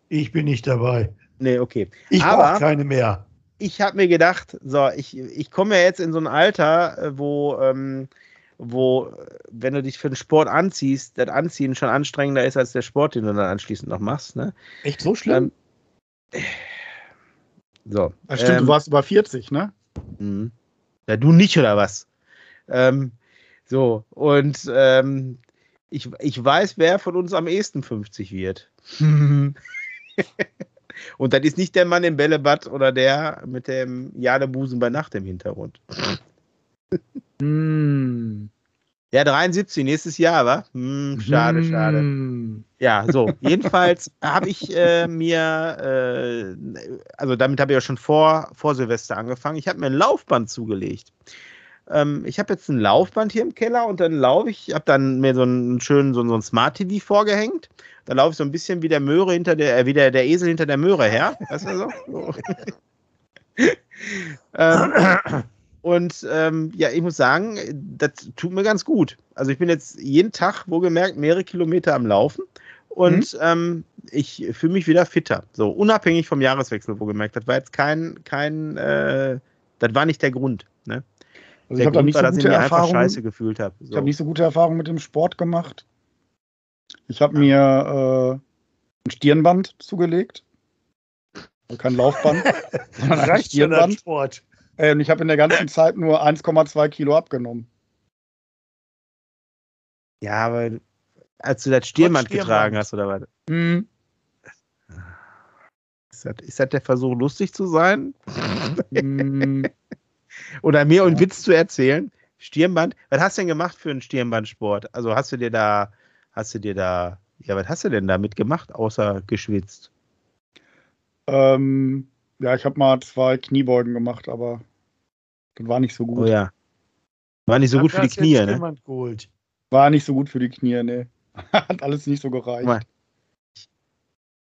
Ich bin nicht dabei. Nee, okay. Ich brauche keine mehr. ich habe mir gedacht, so, ich, ich komme ja jetzt in so ein Alter, äh, wo, ähm, wo, wenn du dich für den Sport anziehst, das Anziehen schon anstrengender ist als der Sport, den du dann anschließend noch machst. Ne? Echt so schlimm? So. das stimmt, ähm, du warst über 40, ne? Mhm. Ja, du nicht, oder was? Ähm, so, und ähm, ich, ich weiß, wer von uns am ehesten 50 wird. und das ist nicht der Mann im Bällebad oder der mit dem Jadebusen bei Nacht im Hintergrund. Hm. Ja, 73, nächstes Jahr, wa? Hm, schade, schade. Hm. Ja, so. Jedenfalls habe ich äh, mir, äh, also damit habe ich ja schon vor, vor Silvester angefangen. Ich habe mir ein Laufband zugelegt. Ähm, ich habe jetzt ein Laufband hier im Keller und dann laufe ich, habe dann mir so einen schönen, so, so ein Smart TV vorgehängt. Da laufe ich so ein bisschen wie der Möhre hinter der, äh, wie der, der Esel hinter der Möhre her. Weißt du so? so. ähm, und ähm, ja, ich muss sagen, das tut mir ganz gut. Also ich bin jetzt jeden Tag, wohlgemerkt, mehrere Kilometer am Laufen und ähm, ich fühle mich wieder fitter. So, unabhängig vom Jahreswechsel, wohlgemerkt. Das war jetzt kein, kein, äh, das war nicht der Grund. Ne? Also ich der habe da Grund nicht war, so dass ich gute mich einfach Erfahrungen. scheiße gefühlt habe. Ich So. habe nicht so gute Erfahrungen mit dem Sport gemacht. Ich habe mir äh, ein Stirnband zugelegt. Also kein Laufband, sondern ein Stirnband. Sport. Äh, und ich habe in der ganzen Zeit nur 1,2 Kilo abgenommen. Ja, aber als du das Stirnband getragen hast, oder was? Hm. Ist das, ist das der Versuch, lustig zu sein? Hm. Oder mir einen Ja. Witz zu erzählen? Stirnband? Was hast du denn gemacht für einen Stirnbandsport? Also hast du dir da, hast du dir da, ja, was hast du denn damit gemacht, außer geschwitzt? ähm, ja, ich habe mal zwei Kniebeugen gemacht, aber das war nicht so gut. Oh ja. War nicht so gut für die Knie, ne? jemand geholt. War nicht so gut für die Knie, ne. Hat alles nicht so gereicht. Mal.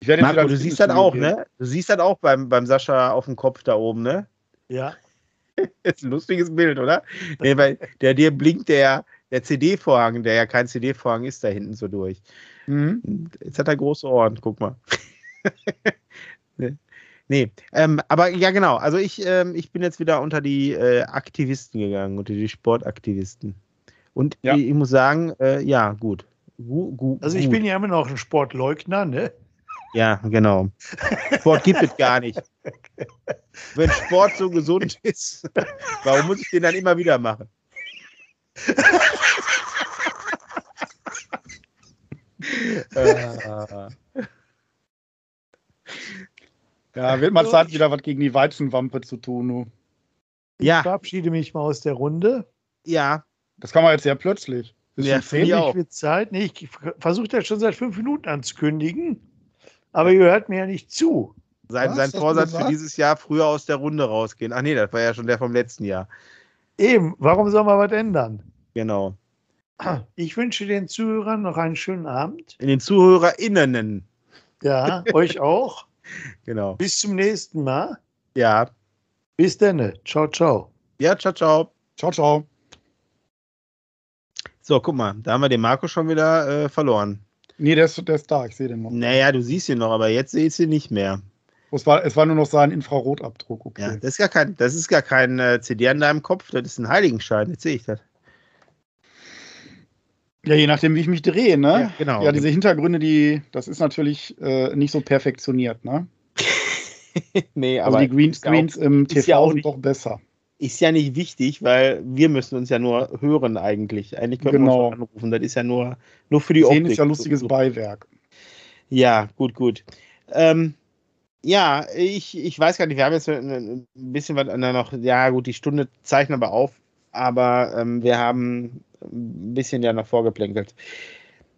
Ich werde Marco, du siehst das auch, gehen. ne? Du siehst das auch beim, beim Sascha auf dem Kopf da oben, ne? Ja. Ist ein lustiges Bild, oder? Nee, weil der dir blinkt der, der CD-Vorhang, der ja kein CD-Vorhang ist, da hinten so durch. Mhm. Jetzt hat er große Ohren, guck mal. nee. Ähm, aber ja, genau. Also ich, ähm, ich bin jetzt wieder unter die äh, Aktivisten gegangen, unter die Sportaktivisten. Und Ja. ich, ich muss sagen, äh, ja, gut. Gu, gu, Also ich gut. bin ja immer noch ein Sportleugner, ne? Ja, genau. Sport gibt es gar nicht. Wenn Sport so gesund ist, warum muss ich den dann immer wieder machen? Äh, Ja, wird mal Zeit, wieder was gegen die Weizenwampe zu tun. Du. Ich Ja. verabschiede mich mal aus der Runde. ja, Das kann man jetzt sehr plötzlich. Ist Ja, ich auch. Ich wird Zeit. Nee, ich versuche das schon seit fünf Minuten anzukündigen. Aber ihr hört mir ja nicht zu. sein, Was? sein Vorsatz für dieses Jahr früher aus der Runde rausgehen. Ach nee, das war ja schon der vom letzten Jahr. Eben, warum soll man was ändern? Genau. Ich wünsche den Zuhörern noch einen schönen Abend. In den ZuhörerInnen. Ja, euch auch. Genau. Bis zum nächsten Mal. Ja. Bis dann. Ciao, ciao. Ja, ciao, ciao. Ciao, ciao. So, guck mal, da haben wir den Marco schon wieder äh, verloren. Nee, der ist, der ist da, ich sehe den noch. Naja, du siehst ihn noch, aber jetzt siehst du ihn nicht mehr. Es war, es war nur noch sein Infrarotabdruck, okay. Ja, das ist gar kein, das ist gar kein äh, CD an deinem Kopf, das ist ein Heiligenschein, jetzt sehe ich das. Ja, je nachdem, wie ich mich drehe, ne? Ja, genau. Ja, diese Hintergründe, die, das ist natürlich äh, nicht so perfektioniert, ne? nee, Also aber die Greenscreens im ist TV ja auch sind doch besser. ist ja nicht wichtig, weil wir müssen uns ja nur hören eigentlich. Eigentlich können Genau. wir uns auch anrufen. Das ist ja nur, nur für die Sehen Optik. ist ja lustiges. Beiwerk. Ja, gut, gut. Ähm, ja, ich, ich weiß gar nicht, wir haben jetzt ein, bisschen was noch, ja gut, die Stunde zeichnen wir auf, aber ähm, wir haben ein bisschen ja noch vorgeplänkelt.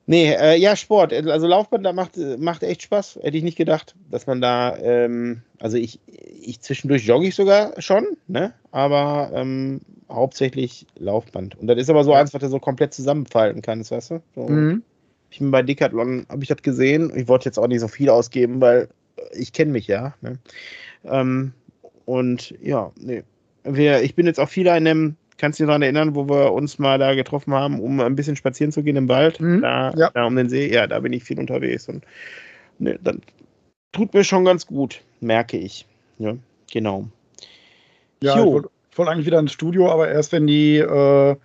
Nee, äh, ja, Sport, also Laufband, da macht, macht echt Spaß, hätte ich nicht gedacht, dass man da, ähm, also ich, ich zwischendurch jogge ich sogar schon, ne, aber ähm, hauptsächlich Laufband. Und das ist aber so eins, was du so komplett zusammenfalten kannst, weißt du? So. Mhm. Ich bin bei Decathlon, habe ich das gesehen. Ich wollte jetzt auch nicht so viel ausgeben, weil ich kenne mich ja. Ne? Ähm, Und ja, nee. Wir, ich bin jetzt auch viel an dem, kannst du dich daran erinnern, wo wir uns mal da getroffen haben, um ein bisschen spazieren zu gehen im Wald? Mhm, da, ja. da um den See, ja, da bin ich viel unterwegs. Und nee, dann tut mir schon ganz gut, merke ich. Ja, genau. Ja, Jo. ich wollte wollt eigentlich wieder ins Studio, aber erst wenn die, äh,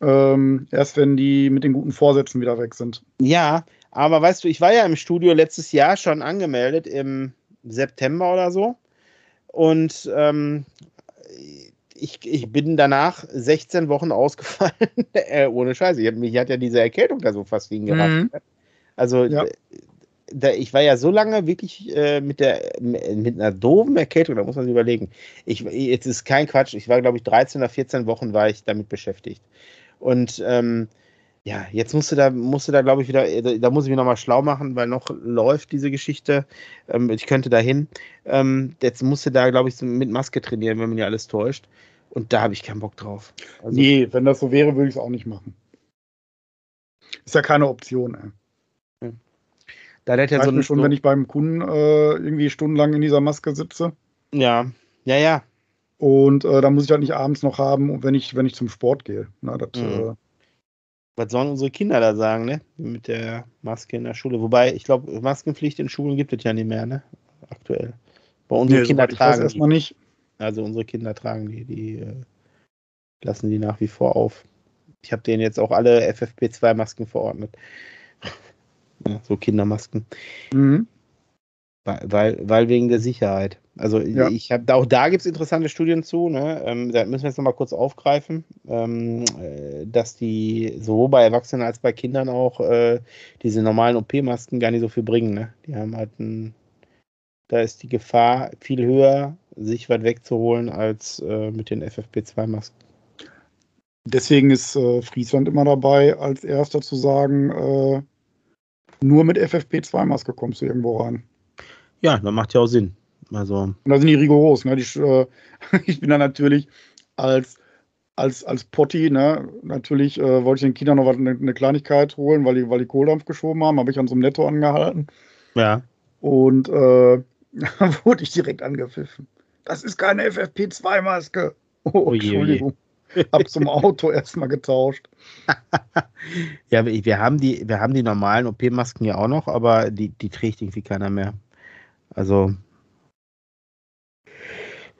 ähm, erst wenn die mit den guten Vorsätzen wieder weg sind. Ja, aber weißt du, ich war ja im Studio letztes Jahr schon angemeldet, im September oder so. Und ähm, ich, ich bin danach 16 Wochen ausgefallen. äh, ohne Scheiße. Ich mich hat ja diese Erkältung da so fast hingerafft. Mhm. ne? Also Ja. d- da, ich war ja so lange wirklich äh, mit der mit einer doofen Erkältung, da muss man sich überlegen. Ich, jetzt ist kein Quatsch, ich war, glaube ich, 13 oder 14 Wochen war ich damit beschäftigt. Und ähm, ja, jetzt musste da, musste da, glaube ich, wieder, da, da muss ich mich nochmal schlau machen, weil noch läuft diese Geschichte. Ähm, ich könnte dahin. Ähm, jetzt musste da, glaube ich, so mit Maske trainieren, wenn man ja alles täuscht. Und da habe ich keinen Bock drauf. Also, nee, wenn das so wäre, würde ich es auch nicht machen. Ist ja keine Option, ey. da hat ja so mir ein schon, wenn ich beim Kunden äh, irgendwie stundenlang in dieser Maske sitze. Ja, ja, ja. Und äh, da muss ich das nicht abends noch haben, wenn ich, wenn ich zum Sport gehe. Na, das, Mhm. äh, Was sollen unsere Kinder da sagen, ne? Mit der Maske in der Schule. Wobei, ich glaube, Maskenpflicht in Schulen gibt es ja nicht mehr, ne? Aktuell. Bei unseren nee, Kinder soweit ich weiß tragen die. nicht. Also unsere Kinder tragen die, die äh, lassen die nach wie vor auf. Ich habe denen jetzt auch alle FFP2-Masken verordnet. Ja, so Kindermasken. Mhm. Weil, weil, wegen der Sicherheit. Also Ja. ich habe auch da gibt es interessante Studien zu, ne? ähm, da müssen wir jetzt nochmal kurz aufgreifen, ähm, äh, dass die sowohl bei Erwachsenen als bei Kindern auch äh, diese normalen OP-Masken gar nicht so viel bringen. Ne? Die haben halt ein, da ist die Gefahr viel höher, sich was wegzuholen, als äh, mit den FFP2-Masken. Deswegen ist äh, Friesland immer dabei, als erster zu sagen, äh, nur mit FFP2-Maske kommst du irgendwo rein. Ja, das macht ja auch Sinn. Also, Und da sind die rigoros. Ne? Die, äh, ich bin da natürlich als, als, als Potti, ne? natürlich äh, wollte ich den Kindern noch was, eine, eine Kleinigkeit holen, weil die, weil die Kohldampf geschoben haben, habe ich an so einem Netto angehalten. ja. Und äh, da wurde ich direkt angepfiffen. Das ist keine FFP2-Maske. Oh, oje. Entschuldigung. Hab zum Auto erstmal getauscht. Ja, wir, wir, haben die, wir haben die normalen OP-Masken ja auch noch, aber die, die trägt irgendwie keiner mehr. Also,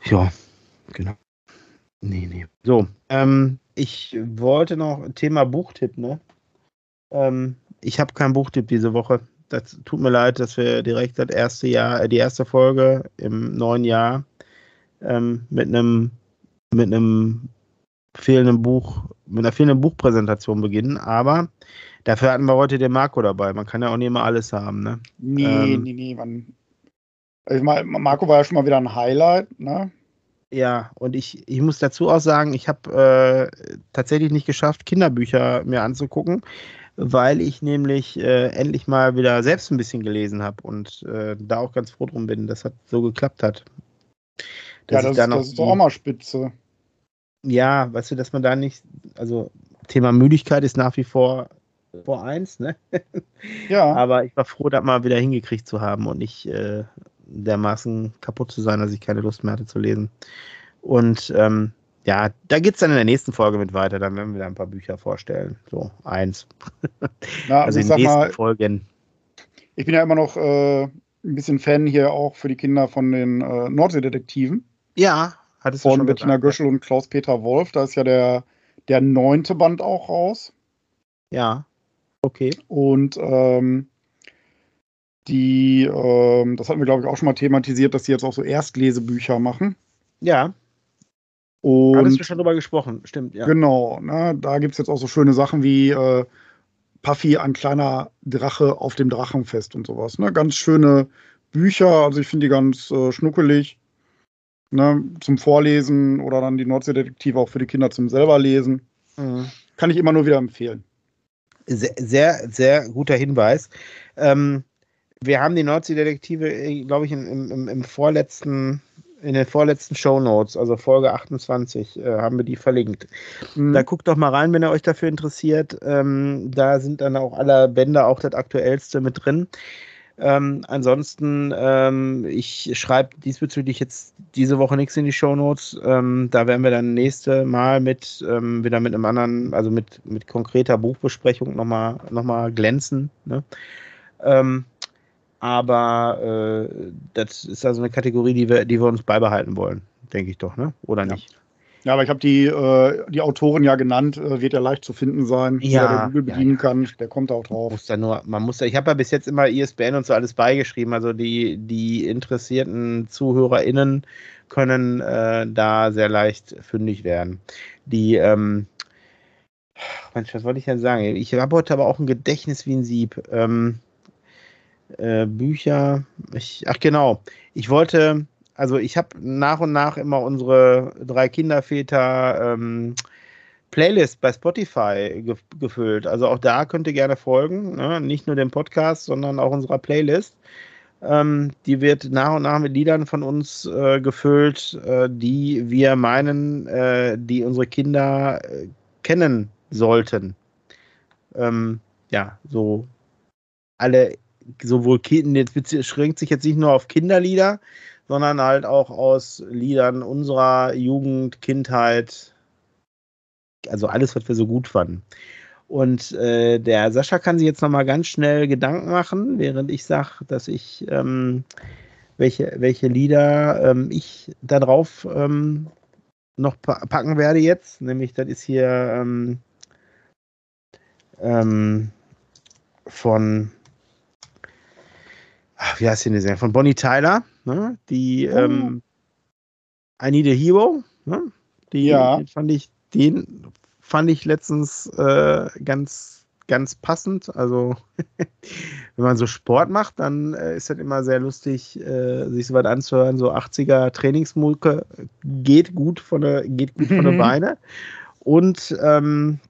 ja, genau. Nee, nee. So, ähm, ich wollte noch Thema Buchtipp, ne? Ähm, ich habe keinen Buchtipp diese Woche. Das tut mir leid, dass wir direkt das erste Jahr, äh, die erste Folge im neuen Jahr ähm, mit einem mit einem fehlenden Buch, mit einer fehlenden Buchpräsentation beginnen, aber dafür hatten wir heute den Marco dabei. Man kann ja auch nicht immer alles haben, ne? Nee, Ähm. nee, nee. Man, ich meine, Marco war ja schon mal wieder ein Highlight, ne? Ja, und ich, ich muss dazu auch sagen, ich habe äh, tatsächlich nicht geschafft, Kinderbücher mir anzugucken, weil ich nämlich äh, endlich mal wieder selbst ein bisschen gelesen habe und äh, da auch ganz froh drum bin, dass das so geklappt hat. Ja, Dass ich das, da noch das ist auch mal spitze. Ja, weißt du, dass man da nicht, also Thema Müdigkeit ist nach wie vor vor eins, ne? Ja, Aber ich war froh, das mal wieder hingekriegt zu haben und nicht äh, dermaßen kaputt zu sein, dass ich keine Lust mehr hatte zu lesen. Und ähm, ja, da geht es dann in der nächsten Folge mit weiter. Dann werden wir da ein paar Bücher vorstellen. So, eins. na, Also also ich in sag nächsten mal, Folgen. ich bin ja immer noch äh, ein bisschen Fan hier auch für die Kinder von den äh, Nordseedetektiven Ja, hattest du von schon Bettina gesagt. Göschel und Klaus-Peter Wolf. Da ist ja der, der neunte Band auch raus. Ja, okay. Und ähm, die, ähm, das hatten wir, glaube ich, auch schon mal thematisiert, dass sie jetzt auch so Erstlesebücher machen. Ja, hattest Und du schon drüber gesprochen. Stimmt, ja. Genau, ne, da gibt es jetzt auch so schöne Sachen wie äh, Puffy, ein kleiner Drache auf dem Drachenfest und sowas. Ne? Ganz schöne Bücher, also ich finde die ganz äh, schnuckelig. Ne, zum Vorlesen oder dann die Nordseedetektive auch für die Kinder zum selber lesen. Mhm. Kann ich immer nur wieder empfehlen. Sehr, sehr, sehr guter Hinweis. Ähm, wir haben die Nordsee-Detektive, glaube ich, im, im, im vorletzten, in den vorletzten Shownotes, also Folge 28, äh, haben wir die verlinkt. Mhm. Da guckt doch mal rein, wenn ihr euch dafür interessiert. Ähm, da sind dann auch alle Bände, auch das aktuellste mit drin. Ähm, ansonsten, ähm, ich schreibe diesbezüglich jetzt diese Woche nichts in die Shownotes. Ähm, da werden wir dann nächste Mal mit ähm, wieder mit einem anderen, also mit, mit konkreter Buchbesprechung nochmal noch mal glänzen. Ne? Aber äh, das ist also eine Kategorie, die wir, die wir uns beibehalten wollen, denke ich doch, ne? Oder Ja. nicht? Ja, aber ich habe die, äh, die Autorin ja genannt, äh, wird ja leicht zu finden sein. Ja, Wer der Google ja, bedienen ja. kann, der kommt da auch drauf. Muss da nur, man muss da, ich habe ja bis jetzt immer ISBN und so alles beigeschrieben, also die, die interessierten ZuhörerInnen können äh, da sehr leicht fündig werden. Die, ähm, Mensch, was wollte ich denn sagen? Ich habe heute aber auch ein Gedächtnis wie ein Sieb. Ähm, äh, Bücher, ich, ach genau, ich wollte, also ich habe nach und nach immer unsere drei Kinderväter ähm, Playlist bei Spotify ge gefüllt. Also auch da könnt ihr gerne folgen. Ne? Nicht nur dem Podcast, sondern auch unserer Playlist. Ähm, die wird nach und nach mit Liedern von uns äh, gefüllt, äh, die wir meinen, äh, die unsere Kinder äh, kennen sollten. Ähm, ja, so alle, sowohl Kinder, jetzt bezieht- schränkt sich jetzt nicht nur auf Kinderlieder, sondern halt auch aus Liedern unserer Jugend, Kindheit, also alles, was wir so gut fanden. Und äh, der Sascha kann sich jetzt nochmal ganz schnell Gedanken machen, während ich sage, dass ich ähm, welche, welche Lieder ähm, ich da drauf ähm, noch pa packen werde jetzt. Nämlich, das ist hier ähm, ähm, von, ach, wie heißt die denn? Von Bonnie Tyler, ne? die ähm, I Need a Hero. Ne? Die, Ja. den fand ich, den fand ich letztens äh, ganz, ganz passend. Also wenn man so Sport macht, dann äh, ist das immer sehr lustig, äh, sich so weit anzuhören. So 80er Trainingsmucke geht gut von der, geht gut von der Mhm. Beine. Und ähm,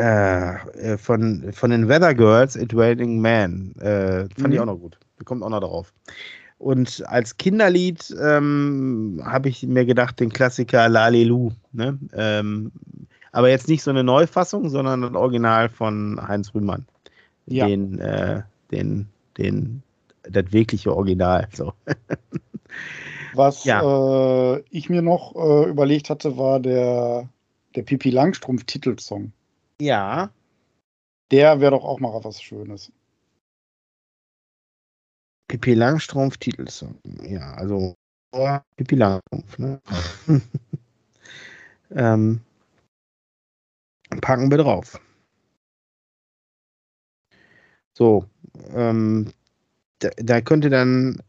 äh, äh, von, von den Weather Girls, It Raining Man, äh, fand ich Mhm. auch noch gut. Kommt auch noch drauf. Und als Kinderlied ähm, habe ich mir gedacht, den Klassiker Lalelu. Ne? Ähm, aber jetzt nicht so eine Neufassung, sondern ein Original von Heinz Rühmann. Ja. Den, äh, den, den, das wirkliche Original. So. Was Ja. äh, ich mir noch äh, überlegt hatte, war der, der Pipi Langstrumpf-Titelsong. Ja, Der wäre doch auch mal was Schönes. Pippi Langstrumpf Titelsong. Ja, also oh, Pippi Langstrumpf. Ne? ähm, packen wir drauf. So, ähm, da, da könnte dann,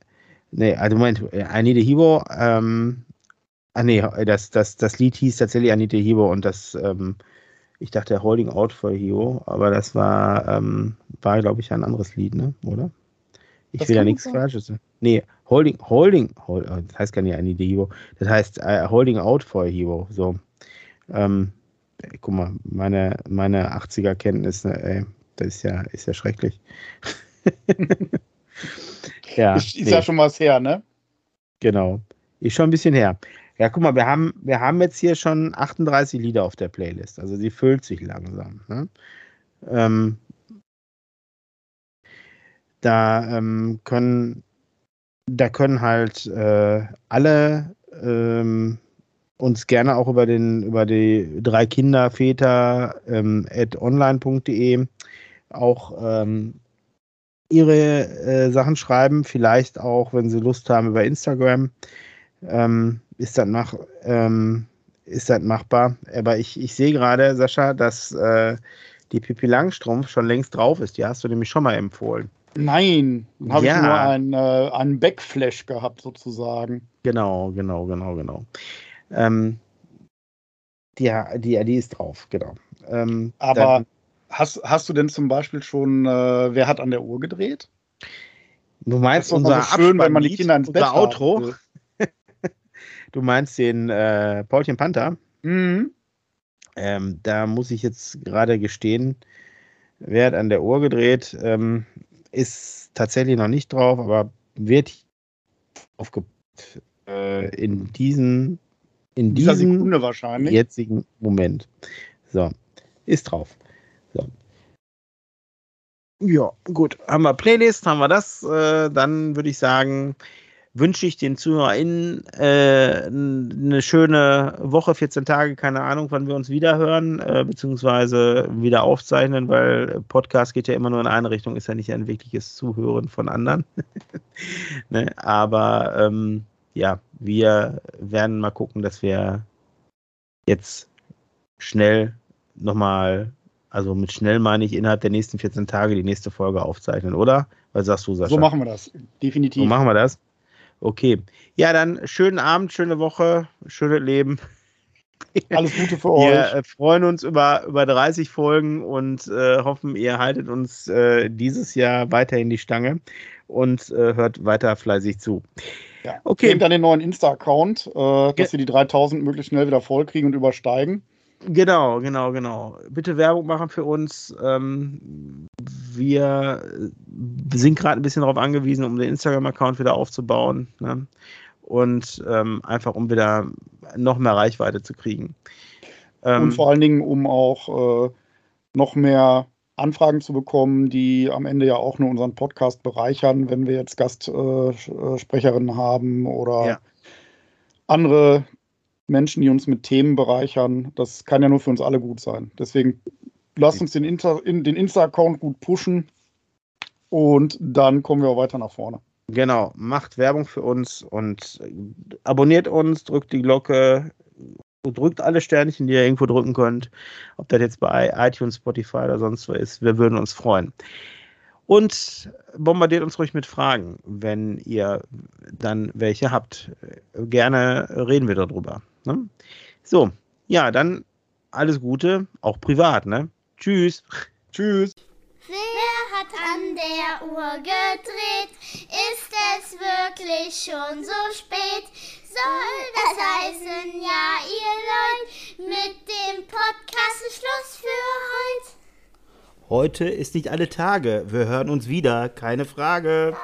nee, also Moment, I Need a Hero, ähm, ah nee, das, das, das Lied hieß tatsächlich I Need a Hero und das, ähm, ich dachte Holding Out for a Hero, aber das war, ähm, war glaube ich ein anderes Lied, ne, oder? Ich Das will kann nichts sein. Falsches. Nee, Holding, Holding, hold, oh, das heißt gar nicht a Hero, das heißt äh, Holding Out for a Hero, so. Ähm, guck mal, meine, meine 80er-Kenntnisse, ey, das ist ja, ist ja schrecklich. ja, ist ist nee, ja schon was her, ne? genau. Ist schon ein bisschen her. Ja, guck mal, wir haben, wir haben jetzt hier schon 38 Lieder auf der Playlist. Also sie füllt sich langsam. Ne? Ähm, da ähm, können, da können halt äh, alle ähm, uns gerne auch über den über die drei Kinderväter ähm, at online.de auch ähm, ihre äh, Sachen schreiben, vielleicht auch, wenn sie Lust haben, über Instagram. Ähm, ist das mach, ähm, ist das machbar? Aber ich, ich sehe gerade, Sascha, dass äh, die Pippi Langstrumpf schon längst drauf ist. Die hast du nämlich schon mal empfohlen. Nein, dann habe Ja. ich nur einen, äh, einen Backflash gehabt, sozusagen. Genau, genau, genau, genau. Ähm, die, die, die ist drauf, genau. Ähm, Aber dann- hast, hast du denn zum Beispiel schon, äh, wer hat an der Uhr gedreht? du meinst Das ist doch unser so schön, wenn man die Abspannlied, Kinder ins Bett unser Outro. will. Du meinst den äh, Paulchen Panther? Mhm. Ähm, da muss ich jetzt gerade gestehen, wer hat an der Uhr gedreht, ähm, ist tatsächlich noch nicht drauf, aber wird aufgepackt äh, in diesen in dieser diesem Sekunde wahrscheinlich. jetzigen Moment. So, ist drauf. So. Ja, gut. Haben wir Playlist, haben wir das. Äh, dann würde ich sagen, wünsche ich den ZuhörerInnen äh, eine schöne Woche, 14 Tage, keine Ahnung, wann wir uns wieder hören, äh, beziehungsweise wieder aufzeichnen, weil Podcast geht ja immer nur in eine Richtung, ist ja nicht ein wirkliches Zuhören von anderen. ne? Aber ähm, ja, wir werden mal gucken, dass wir jetzt schnell nochmal, also mit schnell meine ich innerhalb der nächsten 14 Tage die nächste Folge aufzeichnen, oder? Was sagst du, Sascha? So machen wir das, definitiv. So machen wir das. Okay. Ja, dann schönen Abend, schöne Woche, schönes Leben. Alles Gute für euch. Wir äh, freuen uns über, über 30 Folgen und äh, hoffen, ihr haltet uns äh, dieses Jahr weiterhin die Stange und äh, hört weiter fleißig zu. Ja. Okay. Nehmt dann den neuen Insta-Account, äh, dass wir die 3000 möglichst schnell wieder vollkriegen und übersteigen. Genau, genau, genau. Bitte Werbung machen für uns. Ähm, wir sind gerade ein bisschen darauf angewiesen, um den Instagram-Account wieder aufzubauen. Ne? Und ähm, einfach, um wieder noch mehr Reichweite zu kriegen. Ähm, und vor allen Dingen, um auch äh, noch mehr Anfragen zu bekommen, die am Ende ja auch nur unseren Podcast bereichern, wenn wir jetzt Gastsprecherinnen äh, haben oder ja. andere Menschen, die uns mit Themen bereichern. Das kann ja nur für uns alle gut sein. Deswegen lasst uns den, in, den Insta-Account gut pushen und dann kommen wir auch weiter nach vorne. Genau, macht Werbung für uns und abonniert uns, drückt die Glocke, drückt alle Sternchen, die ihr irgendwo drücken könnt. Ob das jetzt bei iTunes, Spotify oder sonst wo ist, wir würden uns freuen. Und bombardiert uns ruhig mit Fragen, wenn ihr dann welche habt. Gerne reden wir darüber. Ne? So, ja, dann alles Gute, auch privat, ne? Tschüss. Tschüss. Wer hat an der Uhr gedreht? Ist es wirklich schon so spät? Soll das heißen, ja, ihr Leute, mit dem Podcast ist Schluss für heute? Heute ist nicht alle Tage. Wir hören uns wieder, keine Frage.